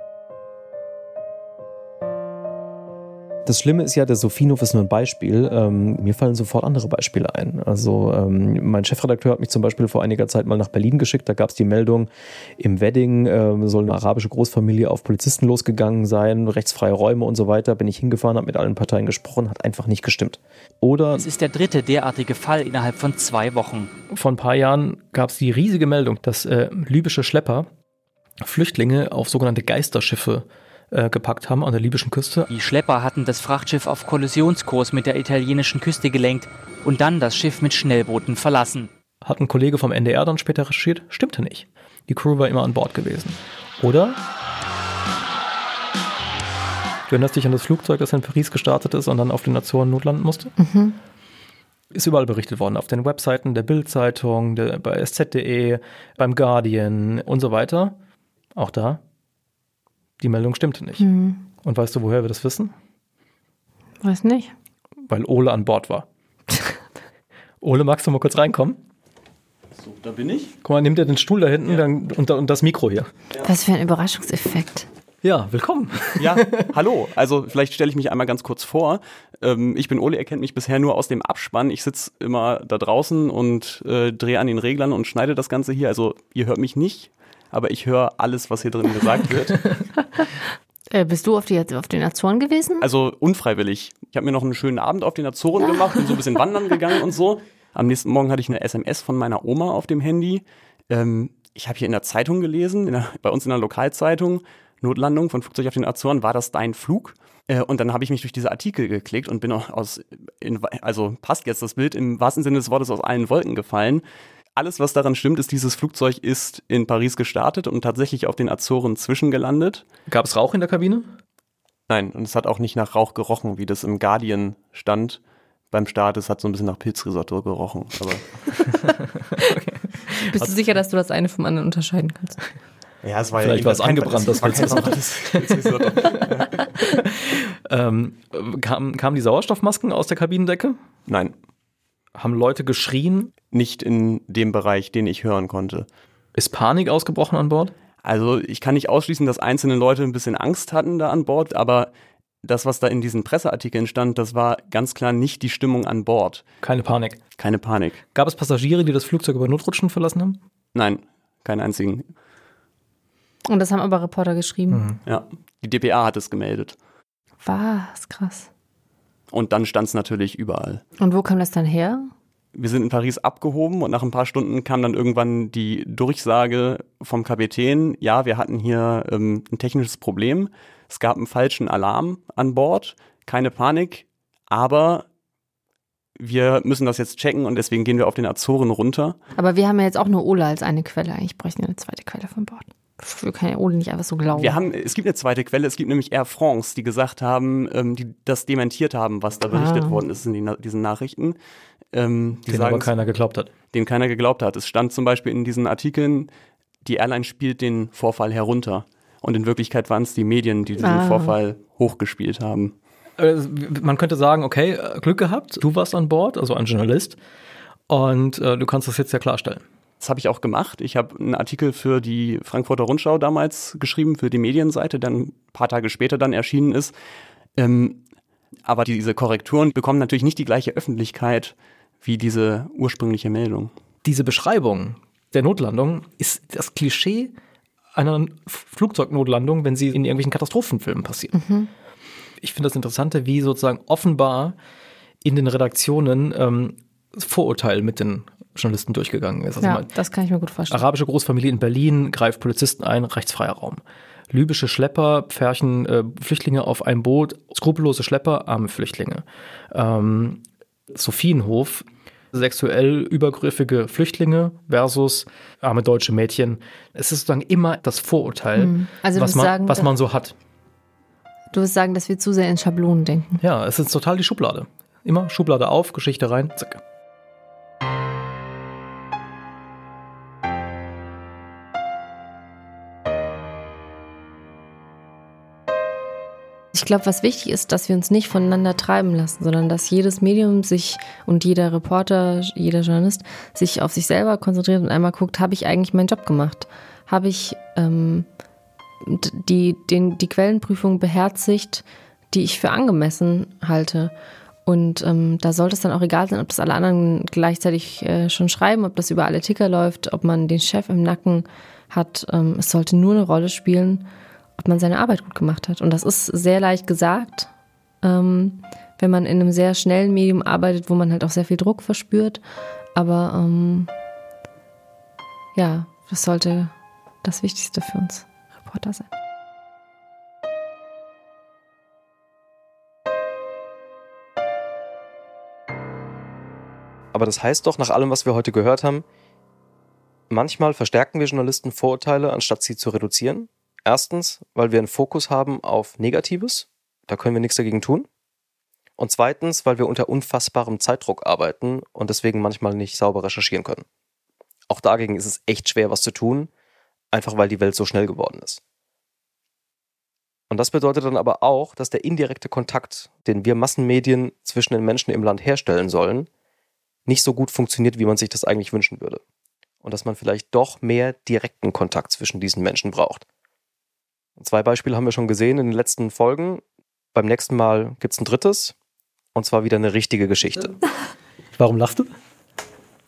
Das Schlimme ist ja, der Sophienhof ist nur ein Beispiel. Ähm, mir fallen sofort andere Beispiele ein. Also ähm, mein Chefredakteur hat mich zum Beispiel vor einiger Zeit mal nach Berlin geschickt. Da gab es die Meldung, im Wedding ähm, soll eine arabische Großfamilie auf Polizisten losgegangen sein, rechtsfreie Räume und so weiter. Bin ich hingefahren, habe mit allen Parteien gesprochen, hat einfach nicht gestimmt. Oder Es ist der dritte derartige Fall innerhalb von zwei Wochen. Vor ein paar Jahren gab es die riesige Meldung, dass äh, libysche Schlepper Flüchtlinge auf sogenannte Geisterschiffe äh, gepackt haben an der libyschen Küste. Die Schlepper hatten das Frachtschiff auf Kollisionskurs mit der italienischen Küste gelenkt und dann das Schiff mit Schnellbooten verlassen. Hat ein Kollege vom NDR dann später recherchiert, stimmte nicht. Die Crew war immer an Bord gewesen. Oder? Du erinnerst dich an das Flugzeug, das in Paris gestartet ist und dann auf den Azoren notlanden musste? Mhm. Ist überall berichtet worden, auf den Webseiten der Bild-Zeitung, der, bei sz.de, beim Guardian und so weiter. Auch da, die Meldung stimmte nicht. Mhm. Und weißt du, woher wir das wissen? Weiß nicht. Weil Ole an Bord war. Ole, magst du mal kurz reinkommen? So, da bin ich. Guck mal, nimm dir den Stuhl da hinten dann, und, und das Mikro hier. Was für ein Überraschungseffekt. Ja, willkommen. Ja, hallo. Also vielleicht stelle ich mich einmal ganz kurz vor. Ähm, ich bin Ole, ihr kennt mich bisher nur aus dem Abspann. Ich sitze immer da draußen und äh, drehe an den Reglern und schneide das Ganze hier. Also ihr hört mich nicht, aber ich höre alles, was hier drin gesagt wird. Äh, bist du auf, die, auf den Azoren gewesen? Also unfreiwillig. Ich habe mir noch einen schönen Abend auf den Azoren gemacht, bin so ein bisschen wandern gegangen und so. Am nächsten Morgen hatte ich eine SMS von meiner Oma auf dem Handy. Ähm, ich habe hier in der Zeitung gelesen, der, bei uns in der Lokalzeitung, Notlandung von Flugzeug auf den Azoren, war das dein Flug? Äh, und dann habe ich mich durch diese Artikel geklickt und bin auch aus, in, also passt jetzt das Bild, im wahrsten Sinne des Wortes aus allen Wolken gefallen. Alles, was daran stimmt, ist, dieses Flugzeug ist in Paris gestartet und tatsächlich auf den Azoren zwischengelandet. Gab es Rauch in der Kabine? Nein, und es hat auch nicht nach Rauch gerochen, wie das im Guardian stand beim Start. Es hat so ein bisschen nach Pilzrisotto gerochen. Aber Bist du sicher, dass du das eine vom anderen unterscheiden kannst? ja, es war Vielleicht ja war es angebrannt, das Pilzrisotto. Pilzrisotto. Ähm, kam, kamen die Sauerstoffmasken aus der Kabinendecke? Nein. Haben Leute geschrien? Nicht in dem Bereich, den ich hören konnte. Ist Panik ausgebrochen an Bord? Also ich kann nicht ausschließen, dass einzelne Leute ein bisschen Angst hatten da an Bord, aber das, was da in diesen Presseartikeln stand, das war ganz klar nicht die Stimmung an Bord. Keine Panik. Keine Panik. Gab es Passagiere, die das Flugzeug über Notrutschen verlassen haben? Nein, keinen einzigen. Und das haben aber Reporter geschrieben. Ja, die DPA hat es gemeldet. Was? Krass. Und dann stand es natürlich überall. Und wo kam das dann her? Wir sind in Paris abgehoben und nach ein paar Stunden kam dann irgendwann die Durchsage vom Kapitän, ja, wir hatten hier ähm, ein technisches Problem. Es gab einen falschen Alarm an Bord, keine Panik, aber wir müssen das jetzt checken und deswegen gehen wir auf den Azoren runter. Aber wir haben ja jetzt auch nur Ola als eine Quelle. Eigentlich bräuchten wir eine zweite Quelle von Bord. Wir können ja Ole nicht einfach so glauben. Wir haben, es gibt eine zweite Quelle, es gibt nämlich Air France, die gesagt haben, ähm, die das dementiert haben, was da berichtet Ah. worden ist in die, diesen Nachrichten. Ähm, die Den sagen, aber keiner geglaubt hat. Den keiner geglaubt hat. Es stand zum Beispiel in diesen Artikeln, die Airline spielt den Vorfall herunter. Und in Wirklichkeit waren es die Medien, die diesen Ah. Vorfall hochgespielt haben. Äh, Man könnte sagen, okay, äh, Glück gehabt, du warst an Bord, also ein Journalist, und äh, du kannst das jetzt ja klarstellen. Das habe ich auch gemacht. Ich habe einen Artikel für die Frankfurter Rundschau damals geschrieben, für die Medienseite, der ein paar Tage später dann erschienen ist. Ähm, aber diese Korrekturen bekommen natürlich nicht die gleiche Öffentlichkeit wie diese ursprüngliche Meldung. Diese Beschreibung der Notlandung ist das Klischee einer Flugzeugnotlandung, wenn sie in irgendwelchen Katastrophenfilmen passiert. Mhm. Ich finde das Interessante, wie sozusagen offenbar in den Redaktionen ähm, Vorurteil mit den Journalisten durchgegangen ist. Also ja, das kann ich mir gut vorstellen. Arabische Großfamilie in Berlin greift Polizisten ein, rechtsfreier Raum. Libysche Schlepper pferchen äh, Flüchtlinge auf ein Boot, skrupellose Schlepper, arme Flüchtlinge. Ähm, Sophienhof, sexuell übergriffige Flüchtlinge versus arme deutsche Mädchen. Es ist sozusagen immer das Vorurteil, Mhm. Also was, man, sagen, was man so hat. Du wirst sagen, dass wir zu sehr in Schablonen denken. Ja, es ist total die Schublade. Immer Schublade auf, Geschichte rein, zack. Ich glaube, was wichtig ist, dass wir uns nicht voneinander treiben lassen, sondern dass jedes Medium sich und jeder Reporter, jeder Journalist sich auf sich selber konzentriert und einmal guckt, habe ich eigentlich meinen Job gemacht? Habe ich ähm, die, den, die Quellenprüfung beherzigt, die ich für angemessen halte? Und ähm, da sollte es dann auch egal sein, ob das alle anderen gleichzeitig äh, schon schreiben, ob das über alle Ticker läuft, ob man den Chef im Nacken hat. Ähm, es sollte nur eine Rolle spielen, ob man seine Arbeit gut gemacht hat. Und das ist sehr leicht gesagt, ähm, wenn man in einem sehr schnellen Medium arbeitet, wo man halt auch sehr viel Druck verspürt. Aber ähm, ja, das sollte das Wichtigste für uns Reporter sein. Aber das heißt doch, nach allem, was wir heute gehört haben, manchmal verstärken wir Journalisten Vorurteile, anstatt sie zu reduzieren. Erstens, weil wir einen Fokus haben auf Negatives. Da können wir nichts dagegen tun. Und zweitens, weil wir unter unfassbarem Zeitdruck arbeiten und deswegen manchmal nicht sauber recherchieren können. Auch dagegen ist es echt schwer, was zu tun, einfach weil die Welt so schnell geworden ist. Und das bedeutet dann aber auch, dass der indirekte Kontakt, den wir Massenmedien zwischen den Menschen im Land herstellen sollen, nicht so gut funktioniert, wie man sich das eigentlich wünschen würde. Und dass man vielleicht doch mehr direkten Kontakt zwischen diesen Menschen braucht. Zwei Beispiele haben wir schon gesehen in den letzten Folgen. Beim nächsten Mal gibt es ein drittes. Und zwar wieder eine richtige Geschichte. Warum lachst du?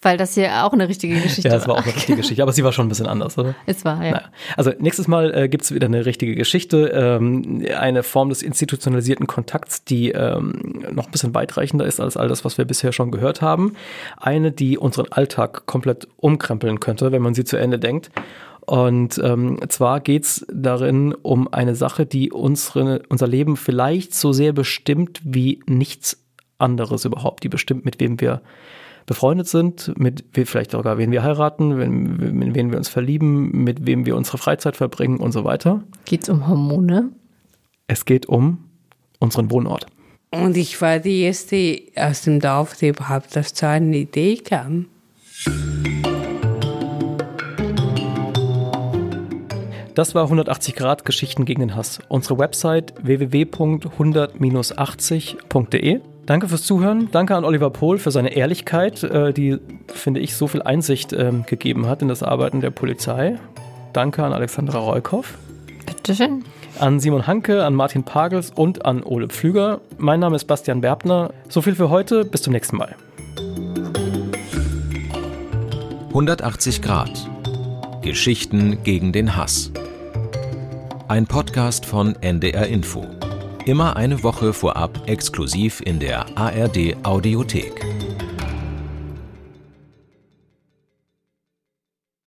Weil das hier auch eine richtige Geschichte Ja, es war auch eine richtige Geschichte, aber sie war schon ein bisschen anders, oder? Es war, ja. Naja. Also nächstes Mal äh, gibt es wieder eine richtige Geschichte, ähm, eine Form des institutionalisierten Kontakts, die ähm, noch ein bisschen weitreichender ist als all das, was wir bisher schon gehört haben. Eine, die unseren Alltag komplett umkrempeln könnte, wenn man sie zu Ende denkt. Und ähm, zwar geht's darin um eine Sache, die unsere, unser Leben vielleicht so sehr bestimmt wie nichts anderes überhaupt. Die bestimmt, mit wem wir befreundet sind, mit vielleicht sogar wen wir heiraten, wen, mit wen wir uns verlieben, mit wem wir unsere Freizeit verbringen und so weiter. Geht's um Hormone? Es geht um unseren Wohnort. Und ich war die Erste aus dem Dorf, die überhaupt auf so eine Idee kam. Das war 180 Grad Geschichten gegen den Hass. Unsere Website www.100-80.de. Danke fürs Zuhören. Danke an Oliver Pohl für seine Ehrlichkeit, äh, die, finde ich, so viel Einsicht ähm, gegeben hat in das Arbeiten der Polizei. Danke an Alexandra Reukoff. Bitteschön. An Simon Hanke, an Martin Pagels und an Ole Pflüger. Mein Name ist Bastian Berbner. So viel für heute. Bis zum nächsten Mal. 180 Grad. Geschichten gegen den Hass. Ein Podcast von NDR Info. Immer eine Woche vorab exklusiv in der ARD Audiothek.